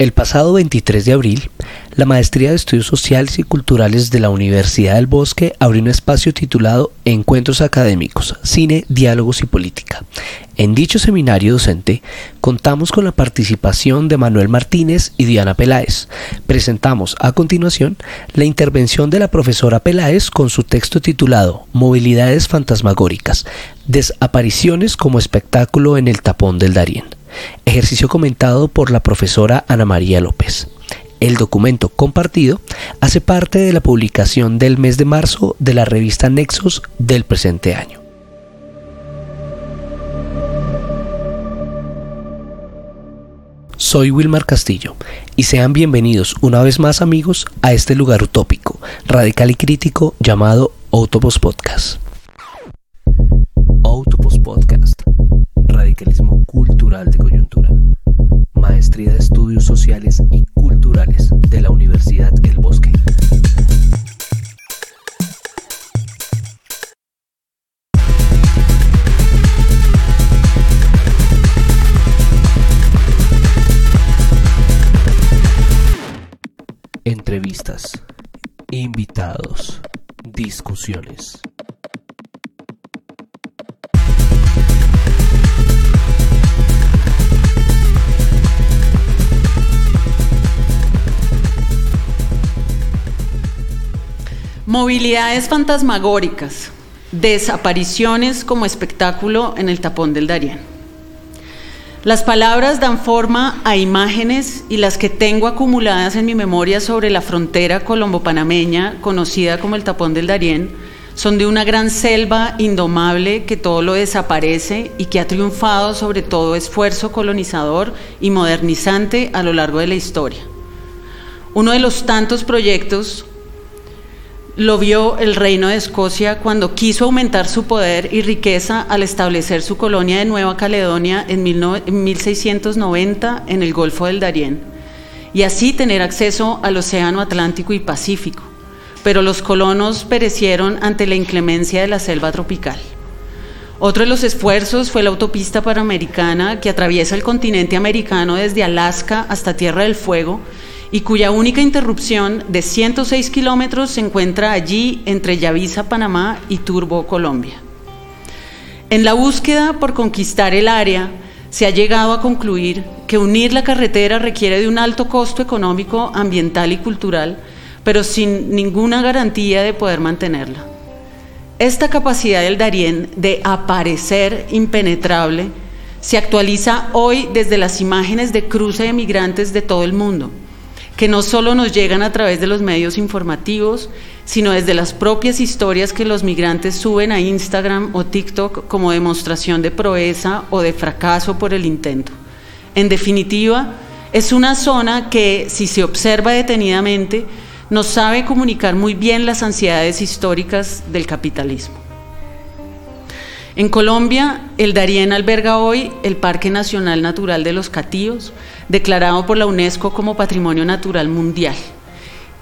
El pasado 23 de abril, la Maestría de Estudios Sociales y Culturales de la Universidad del Bosque abrió un espacio titulado Encuentros Académicos, Cine, Diálogos y Política. En dicho seminario docente, contamos con la participación de Manuel Martínez y Diana Peláez. Presentamos a continuación la intervención de la profesora Peláez con su texto titulado Movilidades fantasmagóricas, desapariciones como espectáculo en el tapón del Darién ejercicio comentado por la profesora Ana María López. El documento compartido hace parte de la publicación del mes de marzo de la revista Nexos del presente año. Soy Wilmar Castillo y sean bienvenidos una vez más amigos a este lugar utópico, radical y crítico llamado Autobus Podcast. Autobus Podcast radicalismo cultural de coyuntura, maestría de estudios sociales y culturales de la Universidad El Bosque. Entrevistas, invitados, discusiones. Movilidades fantasmagóricas, desapariciones como espectáculo en el tapón del Darién. Las palabras dan forma a imágenes y las que tengo acumuladas en mi memoria sobre la frontera colombo-panameña, conocida como el tapón del Darién, son de una gran selva indomable que todo lo desaparece y que ha triunfado sobre todo esfuerzo colonizador y modernizante a lo largo de la historia. Uno de los tantos proyectos lo vio el reino de Escocia cuando quiso aumentar su poder y riqueza al establecer su colonia de Nueva Caledonia en 1690 en el Golfo del Darién y así tener acceso al Océano Atlántico y Pacífico. Pero los colonos perecieron ante la inclemencia de la selva tropical. Otro de los esfuerzos fue la autopista panamericana que atraviesa el continente americano desde Alaska hasta Tierra del Fuego y cuya única interrupción de 106 kilómetros se encuentra allí entre Yavisa, Panamá y Turbo, Colombia. En la búsqueda por conquistar el área, se ha llegado a concluir que unir la carretera requiere de un alto costo económico, ambiental y cultural, pero sin ninguna garantía de poder mantenerla. Esta capacidad del Darién de aparecer impenetrable se actualiza hoy desde las imágenes de cruce de migrantes de todo el mundo que no solo nos llegan a través de los medios informativos, sino desde las propias historias que los migrantes suben a Instagram o TikTok como demostración de proeza o de fracaso por el intento. En definitiva, es una zona que, si se observa detenidamente, nos sabe comunicar muy bien las ansiedades históricas del capitalismo. En Colombia, el Darién alberga hoy el Parque Nacional Natural de los Catíos, declarado por la UNESCO como Patrimonio Natural Mundial,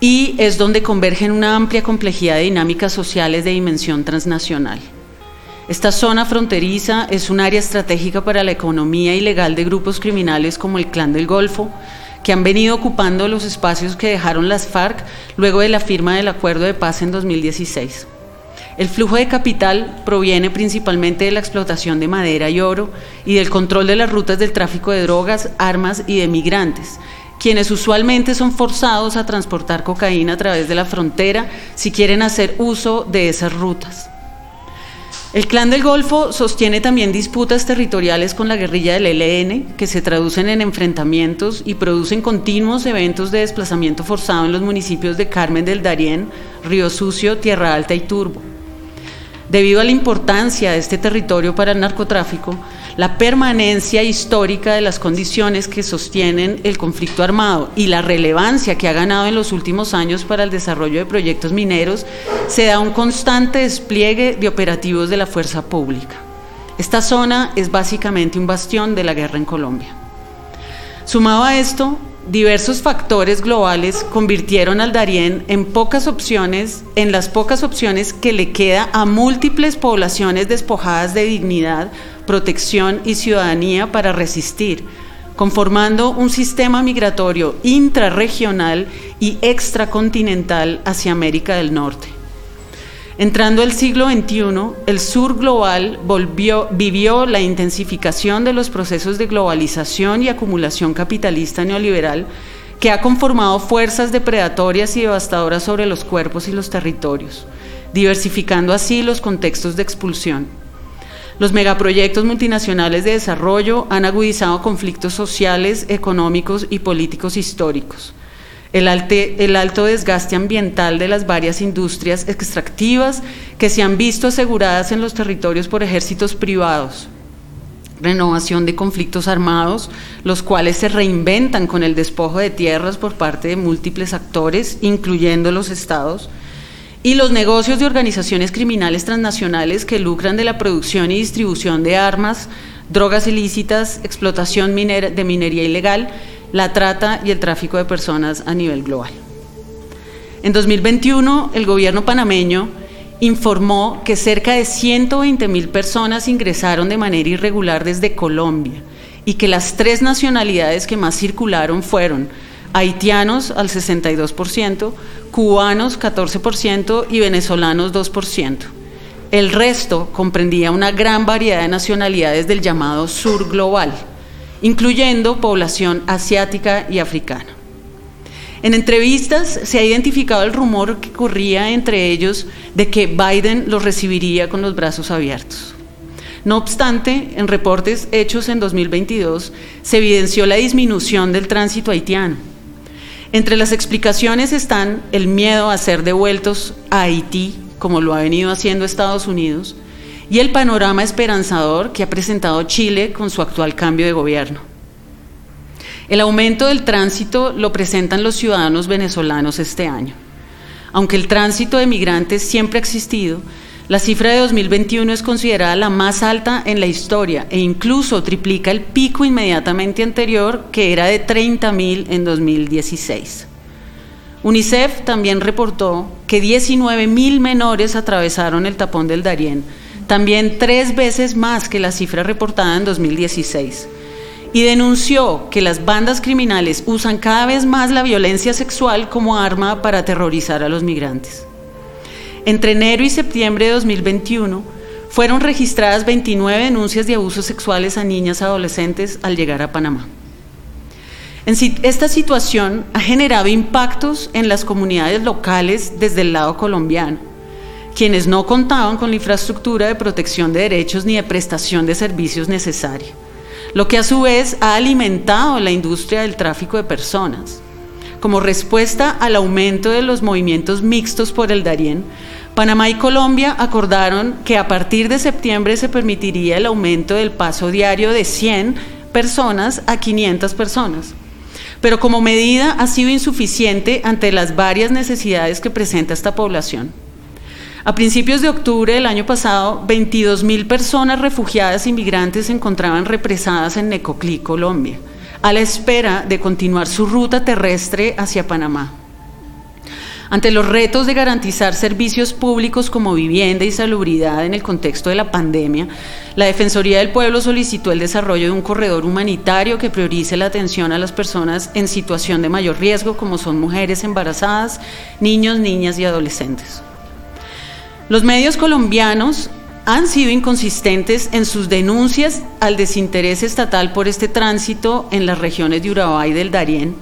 y es donde convergen una amplia complejidad de dinámicas sociales de dimensión transnacional. Esta zona fronteriza es un área estratégica para la economía ilegal de grupos criminales como el Clan del Golfo, que han venido ocupando los espacios que dejaron las FARC luego de la firma del acuerdo de paz en 2016. El flujo de capital proviene principalmente de la explotación de madera y oro y del control de las rutas del tráfico de drogas, armas y de migrantes, quienes usualmente son forzados a transportar cocaína a través de la frontera si quieren hacer uso de esas rutas. El Clan del Golfo sostiene también disputas territoriales con la guerrilla del ELN, que se traducen en enfrentamientos y producen continuos eventos de desplazamiento forzado en los municipios de Carmen del Darién, Río Sucio, Tierra Alta y Turbo. Debido a la importancia de este territorio para el narcotráfico, la permanencia histórica de las condiciones que sostienen el conflicto armado y la relevancia que ha ganado en los últimos años para el desarrollo de proyectos mineros, se da un constante despliegue de operativos de la fuerza pública. Esta zona es básicamente un bastión de la guerra en Colombia. Sumado a esto, diversos factores globales convirtieron al Darién en pocas opciones, en las pocas opciones que le queda a múltiples poblaciones despojadas de dignidad, protección y ciudadanía para resistir, conformando un sistema migratorio intrarregional y extracontinental hacia América del Norte. Entrando el siglo XXI, el sur global vivió la intensificación de los procesos de globalización y acumulación capitalista neoliberal que ha conformado fuerzas depredatorias y devastadoras sobre los cuerpos y los territorios, diversificando así los contextos de expulsión. Los megaproyectos multinacionales de desarrollo han agudizado conflictos sociales, económicos y políticos históricos el, alto desgaste ambiental de las varias industrias extractivas que se han visto aseguradas en los territorios por ejércitos privados, renovación de conflictos armados, los cuales se reinventan con el despojo de tierras por parte de múltiples actores, incluyendo los estados, y los negocios de organizaciones criminales transnacionales que lucran de la producción y distribución de armas, drogas ilícitas, explotación de minería ilegal, la trata y el tráfico de personas a nivel global. En 2021, el gobierno panameño informó que cerca de 120 mil personas ingresaron de manera irregular desde Colombia y que las tres nacionalidades que más circularon fueron haitianos al 62%, cubanos 14% y venezolanos 2%. El resto comprendía una gran variedad de nacionalidades del llamado sur global incluyendo población asiática y africana. En entrevistas se ha identificado el rumor que corría entre ellos de que Biden los recibiría con los brazos abiertos. No obstante, en reportes hechos en 2022 se evidenció la disminución del tránsito haitiano. Entre las explicaciones están el miedo a ser devueltos a Haití, como lo ha venido haciendo Estados Unidos, y el panorama esperanzador que ha presentado Chile con su actual cambio de gobierno. El aumento del tránsito lo presentan los ciudadanos venezolanos este año. Aunque el tránsito de migrantes siempre ha existido, la cifra de 2021 es considerada la más alta en la historia e incluso triplica el pico inmediatamente anterior que era de 30.000 en 2016. UNICEF también reportó que 19.000 menores atravesaron el tapón del Darién, también tres veces más que la cifra reportada en 2016, y denunció que las bandas criminales usan cada vez más la violencia sexual como arma para aterrorizar a los migrantes. Entre enero y septiembre de 2021 fueron registradas 29 denuncias de abusos sexuales a niñas adolescentes al llegar a Panamá. Esta situación ha generado impactos en las comunidades locales desde el lado colombiano quienes no contaban con la infraestructura de protección de derechos ni de prestación de servicios necesaria, lo que a su vez ha alimentado la industria del tráfico de personas. Como respuesta al aumento de los movimientos mixtos por el Darién, Panamá y Colombia acordaron que a partir de septiembre se permitiría el aumento del paso diario de 100 personas a 500 personas. Pero como medida ha sido insuficiente ante las varias necesidades que presenta esta población. A principios de octubre del año pasado, 22 mil personas refugiadas inmigrantes se encontraban represadas en Necoclí, Colombia, a la espera de continuar su ruta terrestre hacia Panamá. Ante los retos de garantizar servicios públicos como vivienda y salubridad en el contexto de la pandemia, la Defensoría del Pueblo solicitó el desarrollo de un corredor humanitario que priorice la atención a las personas en situación de mayor riesgo, como son mujeres embarazadas, niños, niñas y adolescentes. Los medios colombianos han sido inconsistentes en sus denuncias al desinterés estatal por este tránsito en las regiones de Urabá y del Darién,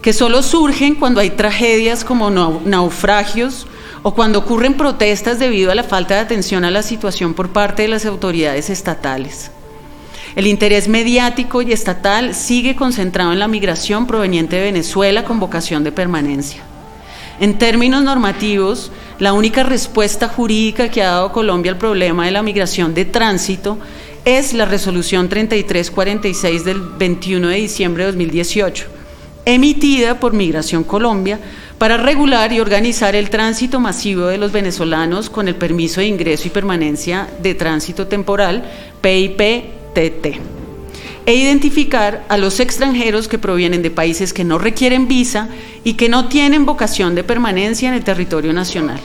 que solo surgen cuando hay tragedias como naufragios o cuando ocurren protestas debido a la falta de atención a la situación por parte de las autoridades estatales. El interés mediático y estatal sigue concentrado en la migración proveniente de Venezuela con vocación de permanencia. En términos normativos, la única respuesta jurídica que ha dado Colombia al problema de la migración de tránsito es la resolución 3346 del 21 de diciembre de 2018, emitida por Migración Colombia para regular y organizar el tránsito masivo de los venezolanos con el permiso de ingreso y permanencia de tránsito temporal PIP-TT e identificar a los extranjeros que provienen de países que no requieren visa y que no tienen vocación de permanencia en el territorio nacional.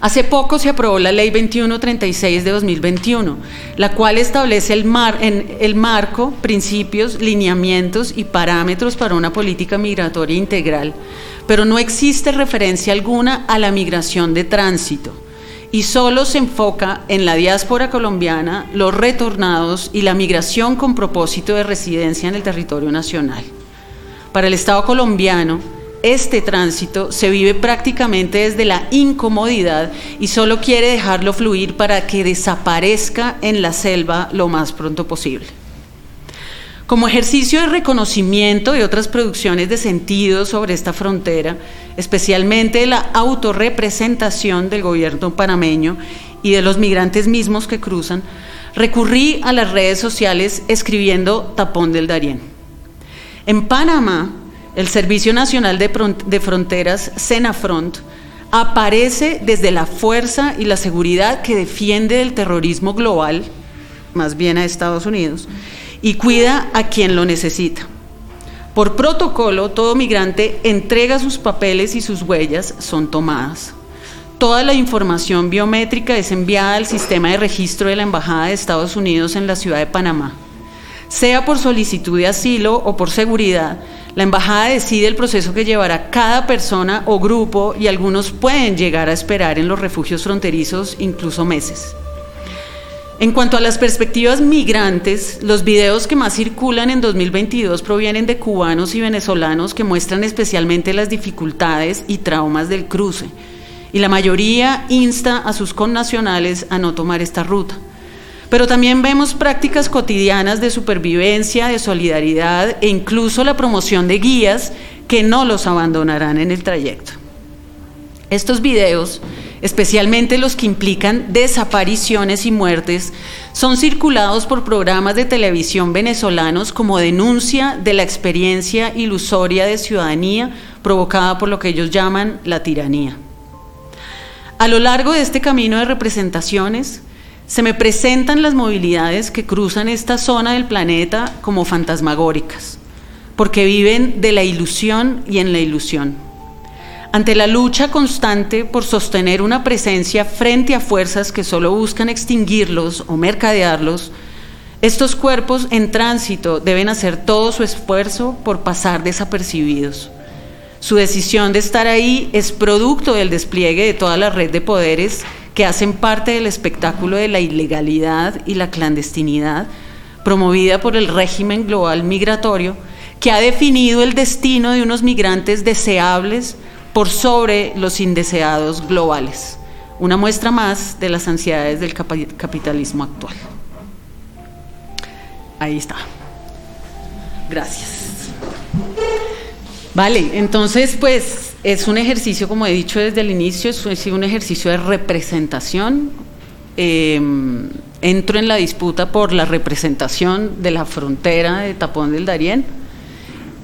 Hace poco se aprobó la Ley 2136 de 2021, la cual establece el, mar, en, el marco, principios, lineamientos y parámetros para una política migratoria integral, pero no existe referencia alguna a la migración de tránsito y solo se enfoca en la diáspora colombiana, los retornados y la migración con propósito de residencia en el territorio nacional. Para el Estado colombiano, este tránsito se vive prácticamente desde la incomodidad y solo quiere dejarlo fluir para que desaparezca en la selva lo más pronto posible. Como ejercicio de reconocimiento de otras producciones de sentido sobre esta frontera, especialmente la autorrepresentación del gobierno panameño y de los migrantes mismos que cruzan, recurrí a las redes sociales escribiendo Tapón del Darién. En Panamá, el Servicio Nacional de Fronteras, Senafront, aparece desde la fuerza y la seguridad que defiende el terrorismo global, más bien a Estados Unidos, y cuida a quien lo necesita. Por protocolo, todo migrante entrega sus papeles y sus huellas son tomadas. Toda la información biométrica es enviada al sistema de registro de la Embajada de Estados Unidos en la ciudad de Panamá. Sea por solicitud de asilo o por seguridad, la embajada decide el proceso que llevará cada persona o grupo y algunos pueden llegar a esperar en los refugios fronterizos incluso meses. En cuanto a las perspectivas migrantes, los videos que más circulan en 2022 provienen de cubanos y venezolanos que muestran especialmente las dificultades y traumas del cruce, y la mayoría insta a sus connacionales a no tomar esta ruta. Pero también vemos prácticas cotidianas de supervivencia, de solidaridad e incluso la promoción de guías que no los abandonarán en el trayecto. Estos videos, especialmente los que implican desapariciones y muertes, son circulados por programas de televisión venezolanos como denuncia de la experiencia ilusoria de ciudadanía provocada por lo que ellos llaman la tiranía. A lo largo de este camino de representaciones, se me presentan las movilidades que cruzan esta zona del planeta como fantasmagóricas, porque viven de la ilusión y en la ilusión. Ante la lucha constante por sostener una presencia frente a fuerzas que solo buscan extinguirlos o mercadearlos, estos cuerpos en tránsito deben hacer todo su esfuerzo por pasar desapercibidos. Su decisión de estar ahí es producto del despliegue de toda la red de poderes que hacen parte del espectáculo de la ilegalidad y la clandestinidad promovida por el régimen global migratorio que ha definido el destino de unos migrantes deseables por sobre los indeseados globales. Una muestra más de las ansiedades del capitalismo actual. Ahí está. Gracias. Vale, entonces pues es un ejercicio, como he dicho desde el inicio, es un ejercicio de representación. Em, entro en la disputa por la representación de la frontera de Tapón del Darién.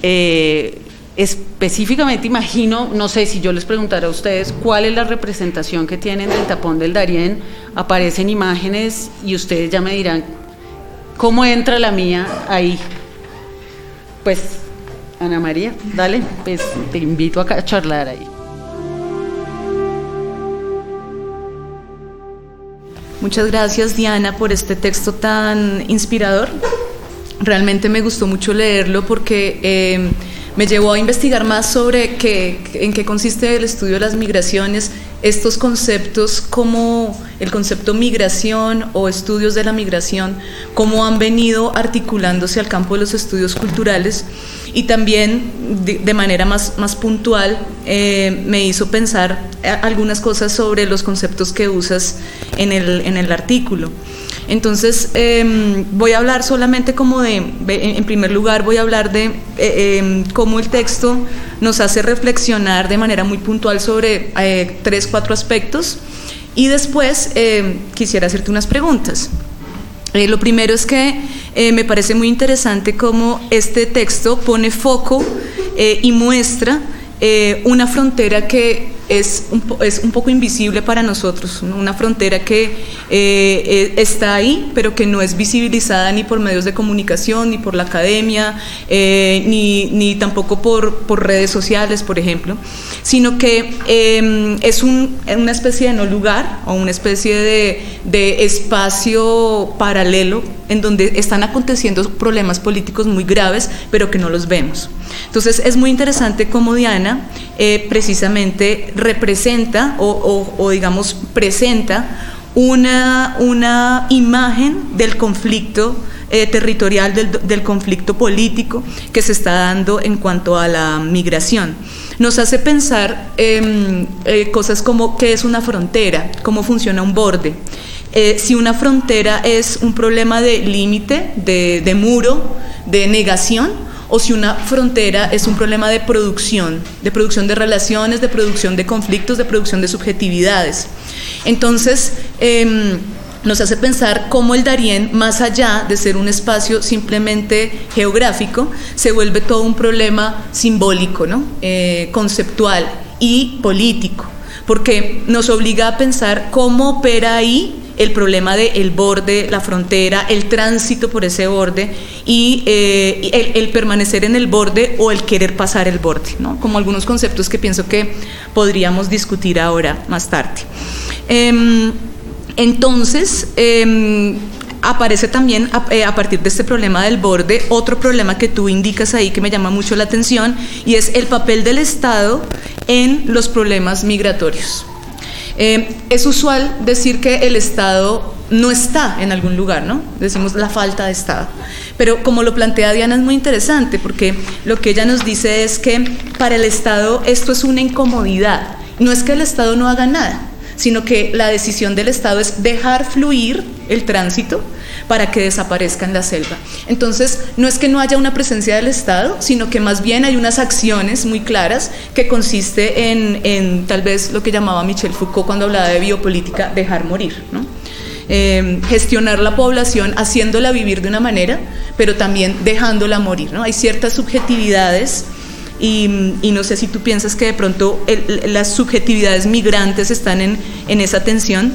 Eh, específicamente imagino, no sé si yo les preguntara a ustedes cuál es la representación que tienen del Tapón del Darién, aparecen imágenes y ustedes ya me dirán cómo entra la mía ahí. Pues Ana María, dale, pues te invito a charlar ahí. Muchas gracias Diana por este texto tan inspirador. Realmente me gustó mucho leerlo porque eh, me llevó a investigar más sobre qué, en qué consiste el estudio de las migraciones, estos conceptos como el concepto migración o estudios de la migración, cómo han venido articulándose al campo de los estudios culturales y también de, manera más, más puntual eh, me hizo pensar algunas cosas sobre los conceptos que usas en el, en el artículo. Entonces, em, voy a hablar solamente como de, en primer lugar, voy a hablar de eh, em, cómo el texto nos hace reflexionar de manera muy puntual sobre eh, tres, cuatro aspectos. Y después em, quisiera hacerte unas preguntas. Eh, lo primero es que me parece muy interesante cómo este texto pone foco y muestra una frontera que es un, es un poco invisible para nosotros, una frontera que eh, eh, está ahí, pero que no es visibilizada ni por medios de comunicación, ni por la academia, eh, ni, ni, tampoco por, por, redes sociales, por ejemplo, sino que em, es un, una especie de no lugar o una especie de, de espacio paralelo en donde están aconteciendo problemas políticos muy graves, pero que no los vemos. Entonces es muy interesante cómo Diana eh, precisamente representa o, digamos presenta una, una imagen del conflicto eh, territorial, del, conflicto político que se está dando en cuanto a la migración. Nos hace pensar en eh, cosas como qué es una frontera, cómo funciona un borde. Si una frontera es un problema de límite, de, de muro, de negación, o si una frontera es un problema de producción, de producción de relaciones, de producción de conflictos, de producción de subjetividades. Entonces, em, nos hace pensar cómo el Darién, más allá de ser un espacio simplemente geográfico, se vuelve todo un problema simbólico, ¿no? Eh, conceptual y político, porque nos obliga a pensar cómo opera ahí el problema del el borde, la frontera, el tránsito por ese borde y eh, el, permanecer en el borde o el querer pasar el borde, ¿no? como algunos conceptos que pienso que podríamos discutir ahora más tarde. Em, entonces, em, aparece también eh, a, partir de este problema del borde otro problema que tú indicas ahí que me llama mucho la atención y es el papel del Estado en los problemas migratorios. Eh, es usual decir que el Estado no está en algún lugar, ¿no? Decimos la falta de Estado. Pero como lo plantea Diana es muy interesante porque lo que ella nos dice es que para el Estado esto es una incomodidad. No es que el Estado no haga nada, sino que la decisión del Estado es dejar fluir el tránsito para que desaparezca en la selva. Entonces, no es que no haya una presencia del Estado, sino que más bien hay unas acciones muy claras que consiste en, tal vez lo que llamaba Michel Foucault cuando hablaba de biopolítica, dejar morir. Eh, gestionar la población haciéndola vivir de una manera, pero también dejándola morir. Hay ciertas subjetividades y, no sé si tú piensas que de pronto las subjetividades migrantes están en esa tensión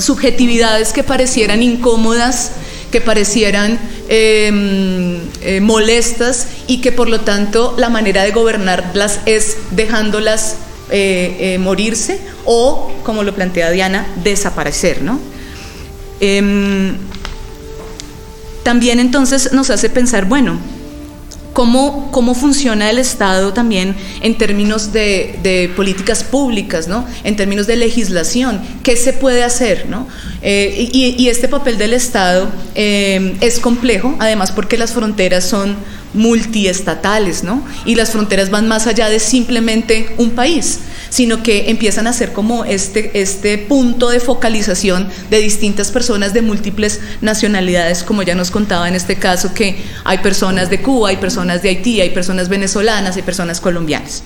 subjetividades que parecieran incómodas, que parecieran em, eh, molestas y que por lo tanto la manera de gobernarlas es dejándolas eh, eh, morirse o, como lo plantea Diana, desaparecer. ¿no? Em, también entonces nos hace pensar, bueno, cómo, cómo funciona el Estado también en términos de, políticas públicas, ¿no? en términos de legislación, qué se puede hacer. ¿no? Eh, y, este papel del Estado eh, es complejo, además porque las fronteras son multiestatales, ¿no? Y las fronteras van más allá de simplemente un país, sino que empiezan a ser como este, este punto de focalización de distintas personas de múltiples nacionalidades, como ya nos contaba en este caso, que hay personas de Cuba, hay personas de Haití, hay personas venezolanas, hay personas colombianas.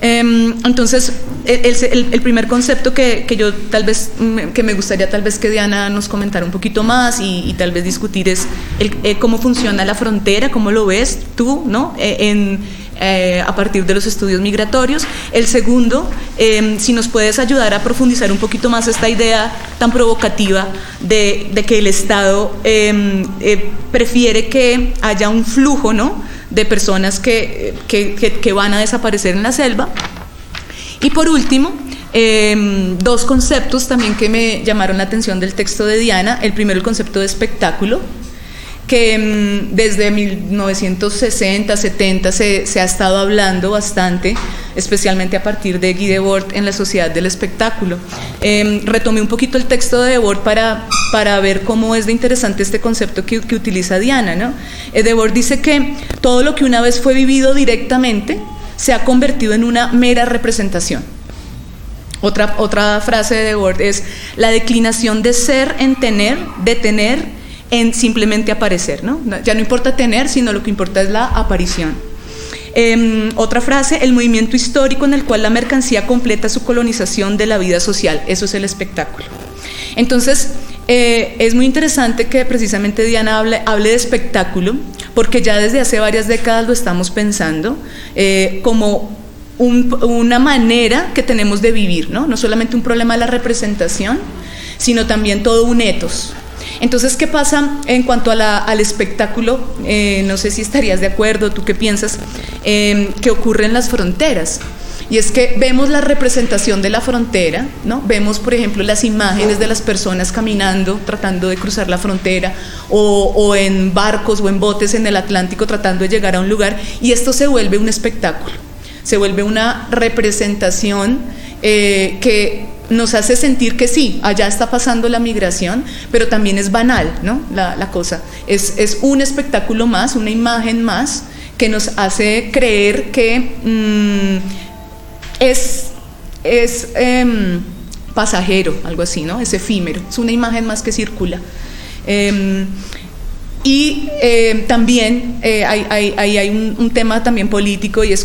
Em, entonces, el, primer concepto que, yo tal vez, que me gustaría tal vez que Diana nos comentara un poquito más y, tal vez discutir es eh, cómo funciona la frontera, cómo lo ves tú, ¿no? Eh, en, eh, a partir de los estudios migratorios. El segundo, em, si nos puedes ayudar a profundizar un poquito más esta idea tan provocativa de, que el Estado em, prefiere que haya un flujo, ¿no? de personas que, que, van a desaparecer en la selva. Y por último, em, dos conceptos también que me llamaron la atención del texto de Diana. El primero, el concepto de espectáculo, que mm, desde 1960, 70 se, se, ha estado hablando bastante, especialmente a partir de Guy Debord en la Sociedad del Espectáculo. Eh, retomé un poquito el texto de Debord para, para ver cómo es de interesante este concepto que, que utiliza Diana. ¿no? Eh, Debord dice que todo lo que una vez fue vivido directamente se ha convertido en una mera representación. Otra, otra frase de Debord es la declinación de ser en tener, de tener en simplemente aparecer, ¿no? Ya no importa tener, sino lo que importa es la aparición. Em, otra frase, el movimiento histórico en el cual la mercancía completa su colonización de la vida social, eso es el espectáculo. Entonces, eh, es muy interesante que precisamente Diana hable, de espectáculo, porque ya desde hace varias décadas lo estamos pensando eh, como una manera que tenemos de vivir, ¿no? No solamente un problema de la representación, sino también todo un etos. Entonces, ¿qué pasa en cuanto al espectáculo? Eh, no sé si estarías de acuerdo, tú qué piensas, eh, que ocurre en las fronteras. Y es que vemos la representación de la frontera, ¿no? Vemos, por ejemplo, las imágenes de las personas caminando, tratando de cruzar la frontera, o, en barcos o en botes en el Atlántico tratando de llegar a un lugar, y esto se vuelve un espectáculo, se vuelve una representación eh, que nos hace sentir que sí, allá está pasando la migración, pero también es banal, ¿no? La, cosa. Es, es, un espectáculo más, una imagen más, que nos hace creer que mm, es, es em, pasajero, algo así, ¿no? Es efímero, es una imagen más que circula. Em, y em, también eh, hay, hay, un, tema también político y es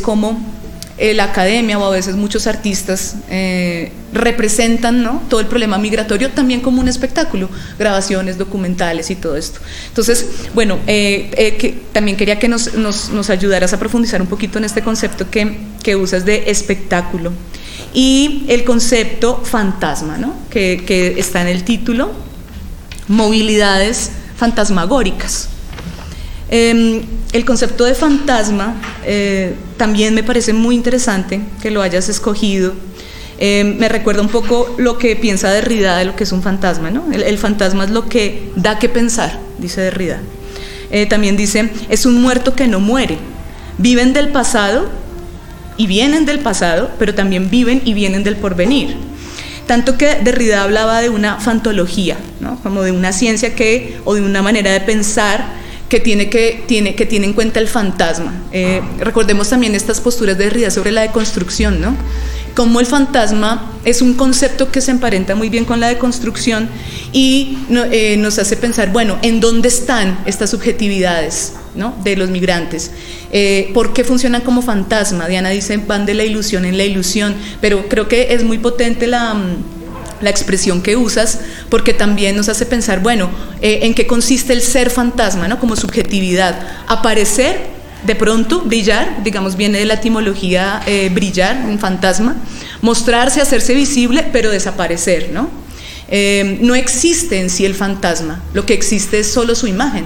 como la academia o a veces muchos artistas eh, representan ¿no? todo el problema migratorio también como un espectáculo, grabaciones, documentales y todo esto. Entonces, bueno, eh, que, también quería que nos, nos, nos ayudaras a profundizar un poquito en este concepto que que usas de espectáculo. Y el concepto fantasma, ¿no? que, está en el título, movilidades fantasmagóricas. Em, el concepto de fantasma eh, también me parece muy interesante que lo hayas escogido. Em, me recuerda un poco lo que piensa Derrida de lo que es un fantasma. ¿no? El, fantasma es lo que da que pensar, dice Derrida. Eh, también dice, es un muerto que no muere. Viven del pasado y vienen del pasado, pero también viven y vienen del porvenir. Tanto que Derrida hablaba de una fantología, ¿no? como de una ciencia que, o de una manera de pensar que tiene, que, tiene, que tiene en cuenta el fantasma. Eh, recordemos también estas posturas de Derrida sobre la deconstrucción, ¿no? como el fantasma es un concepto que se emparenta muy bien con la deconstrucción y eh, nos hace pensar, bueno, ¿en dónde están estas subjetividades ¿no? de los migrantes? Eh, ¿Por qué funcionan como fantasma? Diana dice, van de la ilusión en la ilusión, pero creo que es muy potente la mm, la expresión que usas, porque también nos hace pensar, bueno, eh, en qué consiste el ser fantasma, ¿no? Como subjetividad. Aparecer de pronto, brillar, digamos, viene de la etimología eh, brillar, un fantasma, mostrarse, hacerse visible, pero desaparecer, ¿no? Eh, no existe en sí el fantasma, lo que existe es solo su imagen.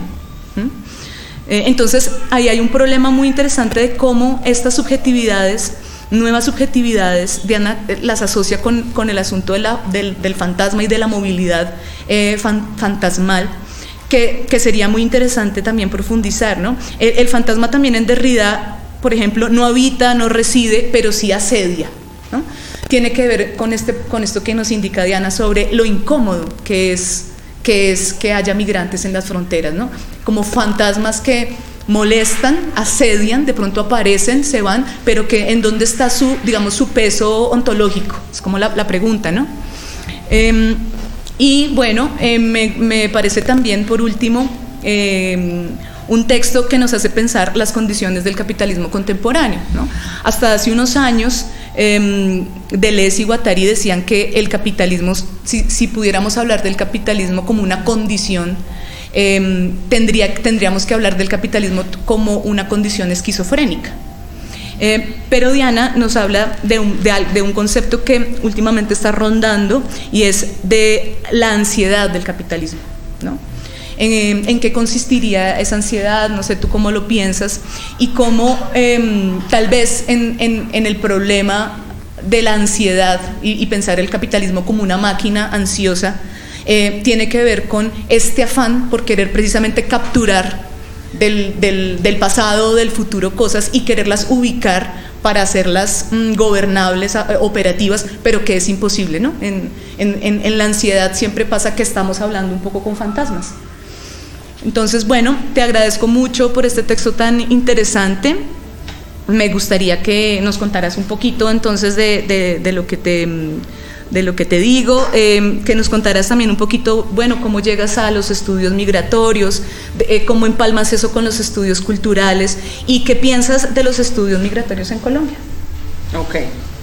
Entonces, ahí hay un problema muy interesante de cómo estas subjetividades, nuevas subjetividades, Diana las asocia con, el asunto del, fantasma y de la movilidad fantasmal que, sería muy interesante también profundizar. ¿no? El, fantasma también en Derrida, por ejemplo, no habita, no reside, pero sí asedia. ¿no? Tiene que ver con, este, con esto que nos indica Diana sobre lo incómodo que es que, es que haya migrantes en las fronteras, ¿no? como fantasmas que molestan, asedian, de pronto aparecen, se van, pero que en dónde está su, digamos, su peso ontológico, es como la, pregunta, ¿no? Em, y bueno, eh, me, parece también, por último, eh, un texto que nos hace pensar las condiciones del capitalismo contemporáneo. Hasta hace unos años, eh, Deleuze y Guattari decían que el capitalismo, si, pudiéramos hablar del capitalismo como una condición, em, tendría, tendríamos que hablar del capitalismo como una condición esquizofrénica. Eh, pero Diana nos habla de un, de un, concepto que últimamente está rondando y es de la ansiedad del capitalismo. ¿no? En, en, qué consistiría esa ansiedad, no sé tú cómo lo piensas, y cómo em, tal vez en, en, el problema de la ansiedad y, pensar el capitalismo como una máquina ansiosa, eh, tiene que ver con este afán por querer precisamente capturar del, del, pasado, del futuro cosas y quererlas ubicar para hacerlas mm, gobernables, operativas, pero que es imposible, ¿no? En, en, en, la ansiedad siempre pasa que estamos hablando un poco con fantasmas. Entonces, bueno, te agradezco mucho por este texto tan interesante. Me gustaría que nos contaras un poquito entonces de, de, de lo que te mm, de lo que te digo, em, que nos contarás también un poquito, bueno, cómo llegas a los estudios migratorios, eh, cómo empalmas eso con los estudios culturales y qué piensas de los estudios migratorios en Colombia. Ok,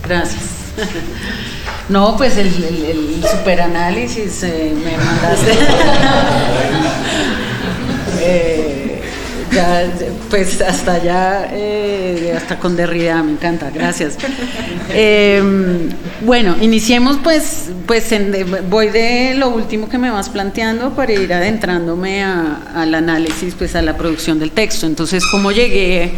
gracias. No, pues el, el, superanálisis eh, me mandaste. Eh, pues hasta allá, eh, hasta con Derrida, me encanta, gracias. Em, bueno, iniciemos pues, pues voy de lo último que me vas planteando para ir adentrándome al análisis, pues a la producción del texto. Entonces, ¿cómo llegué?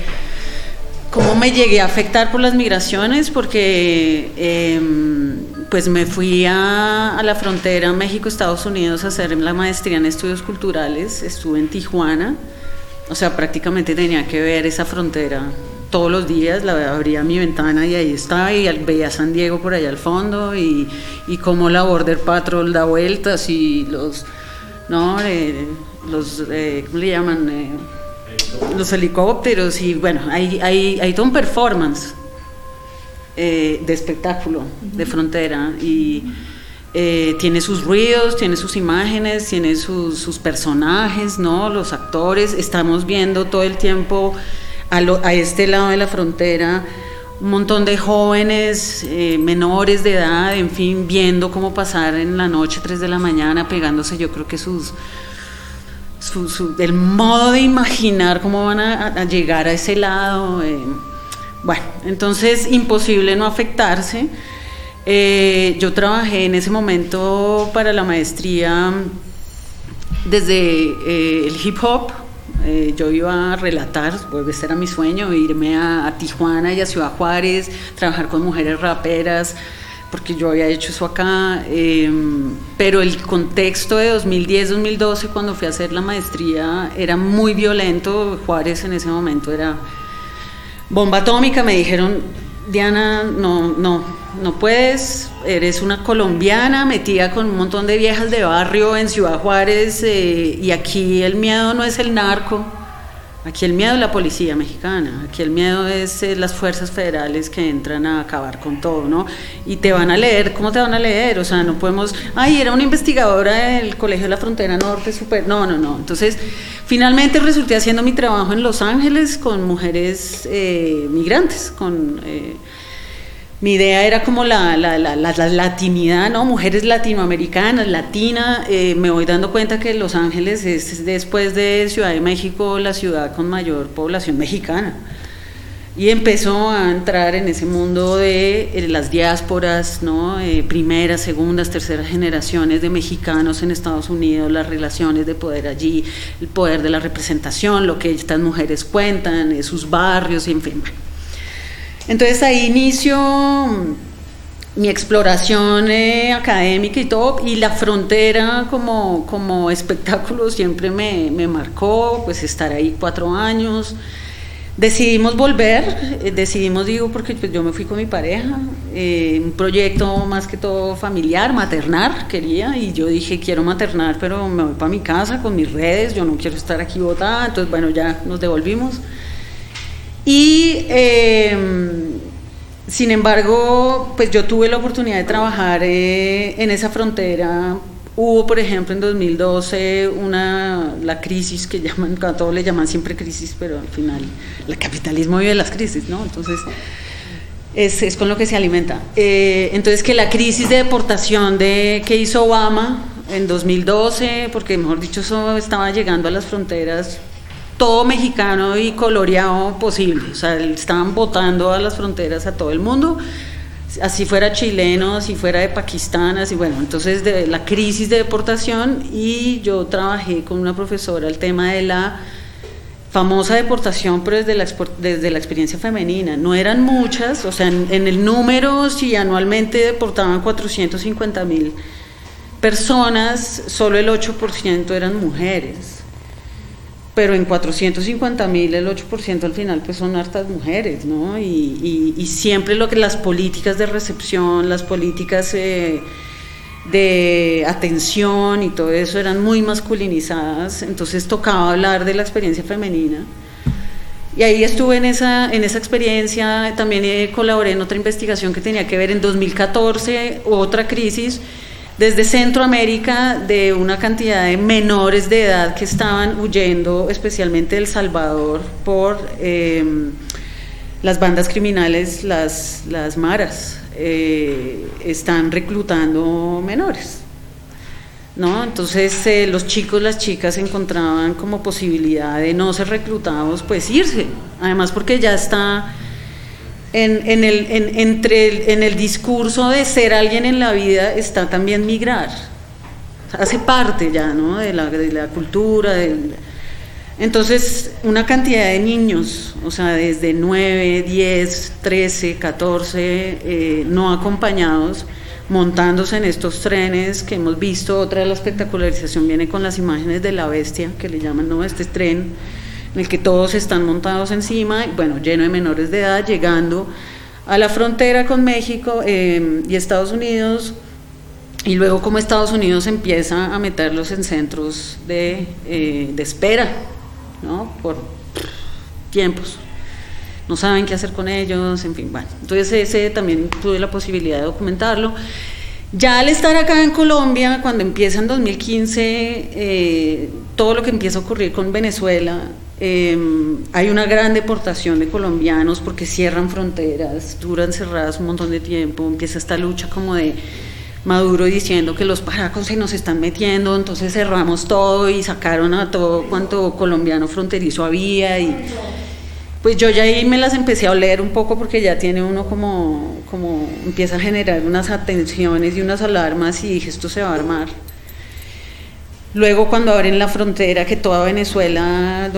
¿Cómo me llegué a afectar por las migraciones? Porque em, pues me fui a, la frontera México-Estados Unidos a hacer la maestría en estudios culturales, estuve en Tijuana, o sea, prácticamente tenía que ver esa frontera todos los días, la abría mi ventana y ahí estaba y veía San Diego por allá al fondo y, y cómo la Border Patrol da vueltas y los, ¿no? Eh, los, eh, ¿cómo le llaman? Eh, los helicópteros y bueno, hay, hay, hay todo un performance de espectáculo de frontera y eh, tiene sus ruidos, tiene sus imágenes, tiene sus, sus, personajes, ¿no? Los actores, estamos viendo todo el tiempo a, este lado de la frontera un montón de jóvenes, eh, menores de edad, en fin, viendo cómo pasar en la noche, 3 de la mañana, pegándose yo creo que sus el modo de imaginar cómo van a, llegar a ese lado. Eh, bueno, entonces imposible no afectarse. Eh, yo trabajé en ese momento para la maestría desde eh, el hip hop. yo iba a relatar, pues ese era mi sueño, irme a Tijuana y a Ciudad Juárez, trabajar con mujeres raperas, porque yo había hecho eso acá, em, pero el contexto de 2010-2012, cuando fui a hacer la maestría, era muy violento. Juárez en ese momento era bomba atómica. Me dijeron, Diana, no, no, no puedes, eres una colombiana metida con un montón de viejas de barrio en Ciudad Juárez eh, y aquí el miedo no es el narco Aquí el miedo es la policía mexicana, aquí el miedo es eh, las fuerzas federales que entran a acabar con todo, ¿no? Y te van a leer, ¿cómo te van a leer? O sea, no podemos, ay, era una investigadora del Colegio de la Frontera Norte, super, no, no, no. Entonces, finalmente resulté haciendo mi trabajo en Los Ángeles con mujeres eh, migrantes, con... Eh, mi idea era como la, la, la, la, latinidad, ¿no? Mujeres latinoamericanas, latina. Eh, me voy dando cuenta que Los Ángeles es después de Ciudad de México la ciudad con mayor población mexicana. Y empezó a entrar en ese mundo de eh, las diásporas, ¿no? Eh, primeras, segundas, terceras generaciones de mexicanos en Estados Unidos, las relaciones de poder allí, el poder de la representación, lo que estas mujeres cuentan, sus barrios, en fin. Entonces ahí inicio mm, mi exploración eh, académica y todo, y la frontera como, como espectáculo siempre me, me, marcó, pues estar ahí cuatro años. Decidimos volver, eh, decidimos, digo, porque pues, yo me fui con mi pareja, eh, un proyecto más que todo familiar, maternar quería, y yo dije, quiero maternar, pero me voy para mi casa con mis redes, yo no quiero estar aquí botada, entonces bueno, ya nos devolvimos. Y em, sin embargo, pues yo tuve la oportunidad de trabajar eh, en esa frontera. Hubo, por ejemplo, en 2012 una, la crisis que llaman, a todos le llaman siempre crisis, pero al final el capitalismo vive las crisis, ¿no? Entonces, es, es con lo que se alimenta. Eh, entonces, que la crisis de deportación de, que hizo Obama en 2012, porque mejor dicho, eso estaba llegando a las fronteras todo mexicano y coloreado posible. O sea, estaban votando a las fronteras a todo el mundo, así fuera chileno, así fuera de Pakistán, así bueno. Entonces, de la crisis de deportación y yo trabajé con una profesora el tema de la famosa deportación, pero desde la, desde la experiencia femenina. No eran muchas, o sea, en, en el número, si anualmente deportaban 450 mil personas, solo el 8% eran mujeres pero en 450 mil el 8% al final pues son hartas mujeres, ¿no? Y, y, siempre lo que las políticas de recepción, las políticas eh, de atención y todo eso eran muy masculinizadas, entonces tocaba hablar de la experiencia femenina. Y ahí estuve en esa, en esa experiencia, también eh, colaboré en otra investigación que tenía que ver en 2014, otra crisis, desde Centroamérica de una cantidad de menores de edad que estaban huyendo, especialmente del Salvador, por em, las bandas criminales, las, las maras, eh, están reclutando menores. ¿no? Entonces eh, los chicos, las chicas encontraban como posibilidad de no ser reclutados, pues irse. Además porque ya está en, el, entre en el discurso de ser alguien en la vida está también migrar. Hace parte ya, ¿no? De la, de la cultura. entonces, una cantidad de niños, o sea, desde 9, 10, 13, 14, no acompañados, montándose en estos trenes que hemos visto. Otra de la espectacularización viene con las imágenes de la bestia, que le llaman, ¿no? Este tren en el que todos están montados encima, bueno, lleno de menores de edad, llegando a la frontera con México em, y Estados Unidos, y luego como Estados Unidos empieza a meterlos en centros de, eh, espera, ¿no? Por tiempos. No saben qué hacer con ellos, en fin, bueno. Entonces ese también tuve la posibilidad de documentarlo. Ya al estar acá en Colombia, cuando empieza en 2015, eh, todo lo que empieza a ocurrir con Venezuela, Em, hay una gran deportación de colombianos porque cierran fronteras, duran cerradas un montón de tiempo, empieza esta lucha como de Maduro diciendo que los paracos se nos están metiendo, entonces cerramos todo y sacaron a todo cuanto colombiano fronterizo había y pues yo ya ahí me las empecé a oler un poco porque ya tiene uno como, como empieza a generar unas atenciones y unas alarmas y dije esto se va a armar. Luego cuando abren la frontera, que toda Venezuela,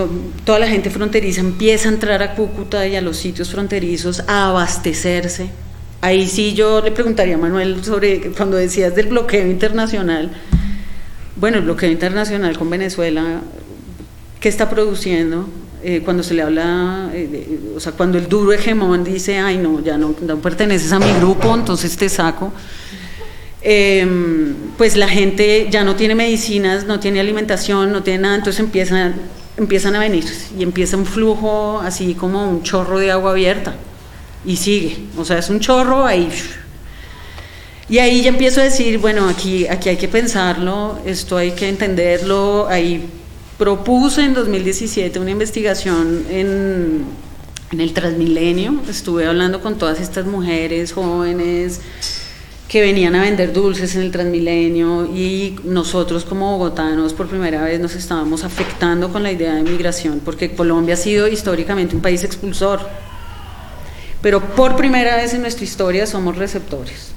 toda la gente fronteriza empieza a entrar a Cúcuta y a los sitios fronterizos a abastecerse. Ahí sí yo le preguntaría a Manuel sobre cuando decías del bloqueo internacional. Bueno, el bloqueo internacional con Venezuela, ¿qué está produciendo? Eh, cuando se le habla, eh, o sea, cuando el duro hegemón dice, ay no, ya no, no perteneces a mi grupo, entonces te saco. Em, pues la gente ya no tiene medicinas, no tiene alimentación, no tiene nada, entonces empiezan, empiezan a venir y empieza un flujo así como un chorro de agua abierta y sigue, o sea, es un chorro ahí. Y ahí ya empiezo a decir, bueno, aquí, aquí hay que pensarlo, esto hay que entenderlo, ahí propuse en 2017 una investigación en, en el Transmilenio, estuve hablando con todas estas mujeres jóvenes, que venían a vender dulces en el Transmilenio y nosotros como bogotanos por primera vez nos estábamos afectando con la idea de migración, porque Colombia ha sido históricamente un país expulsor, pero por primera vez en nuestra historia somos receptores.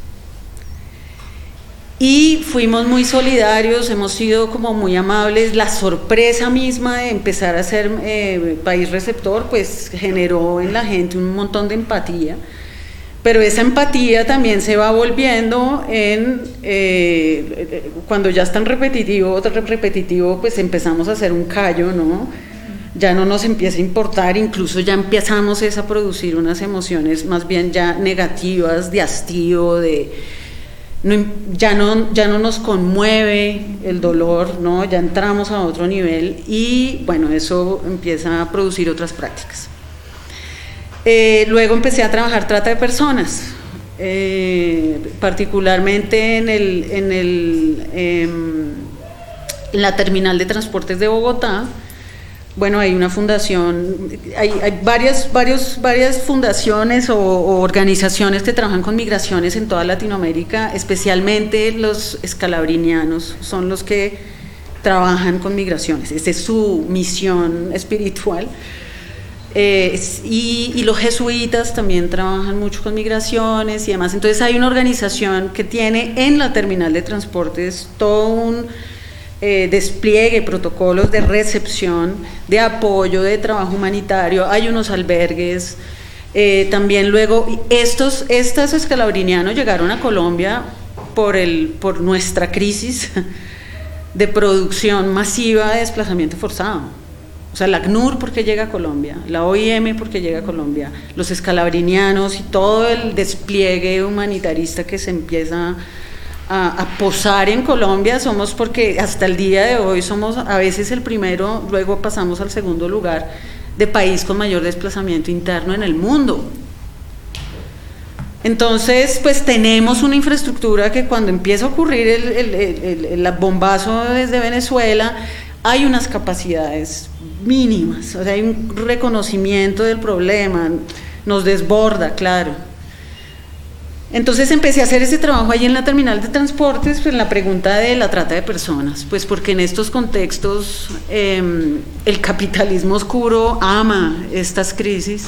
Y fuimos muy solidarios, hemos sido como muy amables. La sorpresa misma de empezar a ser eh, país receptor, pues generó en la gente un montón de empatía pero esa empatía también se va volviendo en, eh, cuando ya es tan repetitivo, otro repetitivo, pues empezamos a hacer un callo, ¿no? Ya no nos empieza a importar, incluso ya empezamos a producir unas emociones más bien ya negativas, de hastío, de... ya, no, ya no nos conmueve el dolor, ¿no? ya entramos a otro nivel y bueno, eso empieza a producir otras prácticas. Eh, luego empecé a trabajar trata de personas, eh, particularmente en, el, en, el, em, la terminal de transportes de Bogotá. Bueno, hay una fundación, hay, varias, varios, varias fundaciones o, organizaciones que trabajan con migraciones en toda Latinoamérica, especialmente los escalabrinianos son los que trabajan con migraciones. Esa es su misión espiritual. Eh, y, los jesuitas también trabajan mucho con migraciones y demás. Entonces hay una organización que tiene en la terminal de transportes todo un eh, despliegue, protocolos de recepción, de apoyo, de trabajo humanitario. Hay unos albergues. Eh, también luego, estos, estos escalabrinianos llegaron a Colombia por, el, por nuestra crisis de producción masiva de desplazamiento forzado. O sea, la ACNUR porque llega a Colombia, la OIM porque llega a Colombia, los escalabrinianos y todo el despliegue humanitarista que se empieza a, posar en Colombia somos porque hasta el día de hoy somos a veces el primero, luego pasamos al segundo lugar de país con mayor desplazamiento interno en el mundo. Entonces, pues tenemos una infraestructura que cuando empieza a ocurrir el, el, el bombazo desde Venezuela, hay unas capacidades mínimas, o sea, hay un reconocimiento del problema, nos desborda, claro. Entonces empecé a hacer ese trabajo ahí en la terminal de transportes, pues la pregunta de la trata de personas, pues porque en estos contextos em, el capitalismo oscuro ama estas crisis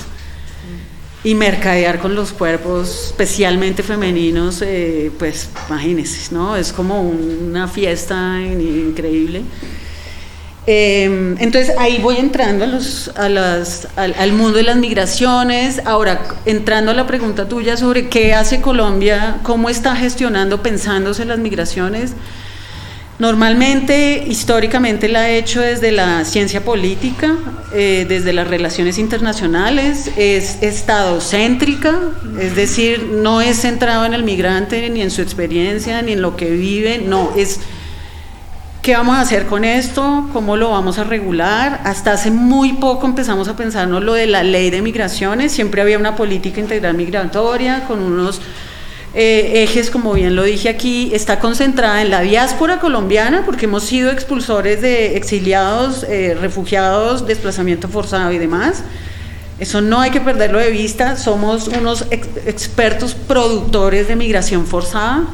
y mercadear con los cuerpos, especialmente femeninos, eh, pues imagínense, ¿no? Es como una fiesta increíble. Em, entonces ahí voy entrando a los, a las, al, mundo de las migraciones. Ahora, entrando a la pregunta tuya sobre qué hace Colombia, cómo está gestionando, pensándose las migraciones. Normalmente, históricamente la ha hecho desde la ciencia política, eh, desde las relaciones internacionales, es estadocéntrica, es decir, no es centrado en el migrante, ni en su experiencia, ni en lo que vive, no, es ¿Qué vamos a hacer con esto? ¿Cómo lo vamos a regular? Hasta hace muy poco empezamos a pensarnos lo de la ley de migraciones. Siempre había una política integral migratoria con unos eh, ejes, como bien lo dije aquí, está concentrada en la diáspora colombiana, porque hemos sido expulsores de exiliados, eh, refugiados, desplazamiento forzado y demás. Eso no hay que perderlo de vista. Somos unos expertos productores de migración forzada.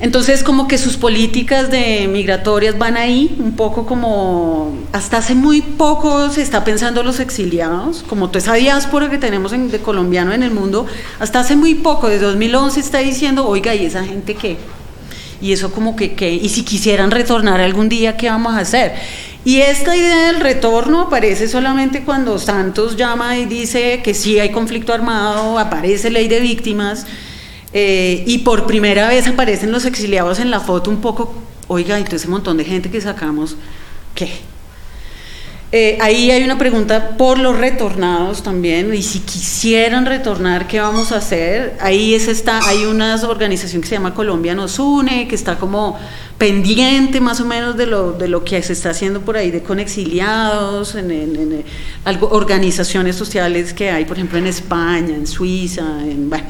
Entonces, como que sus políticas de migratorias van ahí, un poco como, hasta hace muy poco se está pensando los exiliados, como toda esa diáspora que tenemos de colombiano en el mundo, hasta hace muy poco, desde 2011 está diciendo, oiga, ¿y esa gente qué? Y eso como que, ¿qué? Y si quisieran retornar algún día, ¿qué vamos a hacer? Y esta idea del retorno aparece solamente cuando Santos llama y dice que sí hay conflicto armado, aparece ley de víctimas, eh, y por primera vez aparecen los exiliados en la foto un poco, oiga, y todo ese montón de gente que sacamos, ¿qué? Eh, ahí hay una pregunta por los retornados también, y si quisieran retornar, ¿qué vamos a hacer? Ahí es está, hay una organización que se llama Colombia nos une, que está como pendiente más o menos de lo, de lo que se está haciendo por ahí de con exiliados, en, en, algo, organizaciones sociales que hay, por ejemplo, en España, en Suiza, en... Bueno,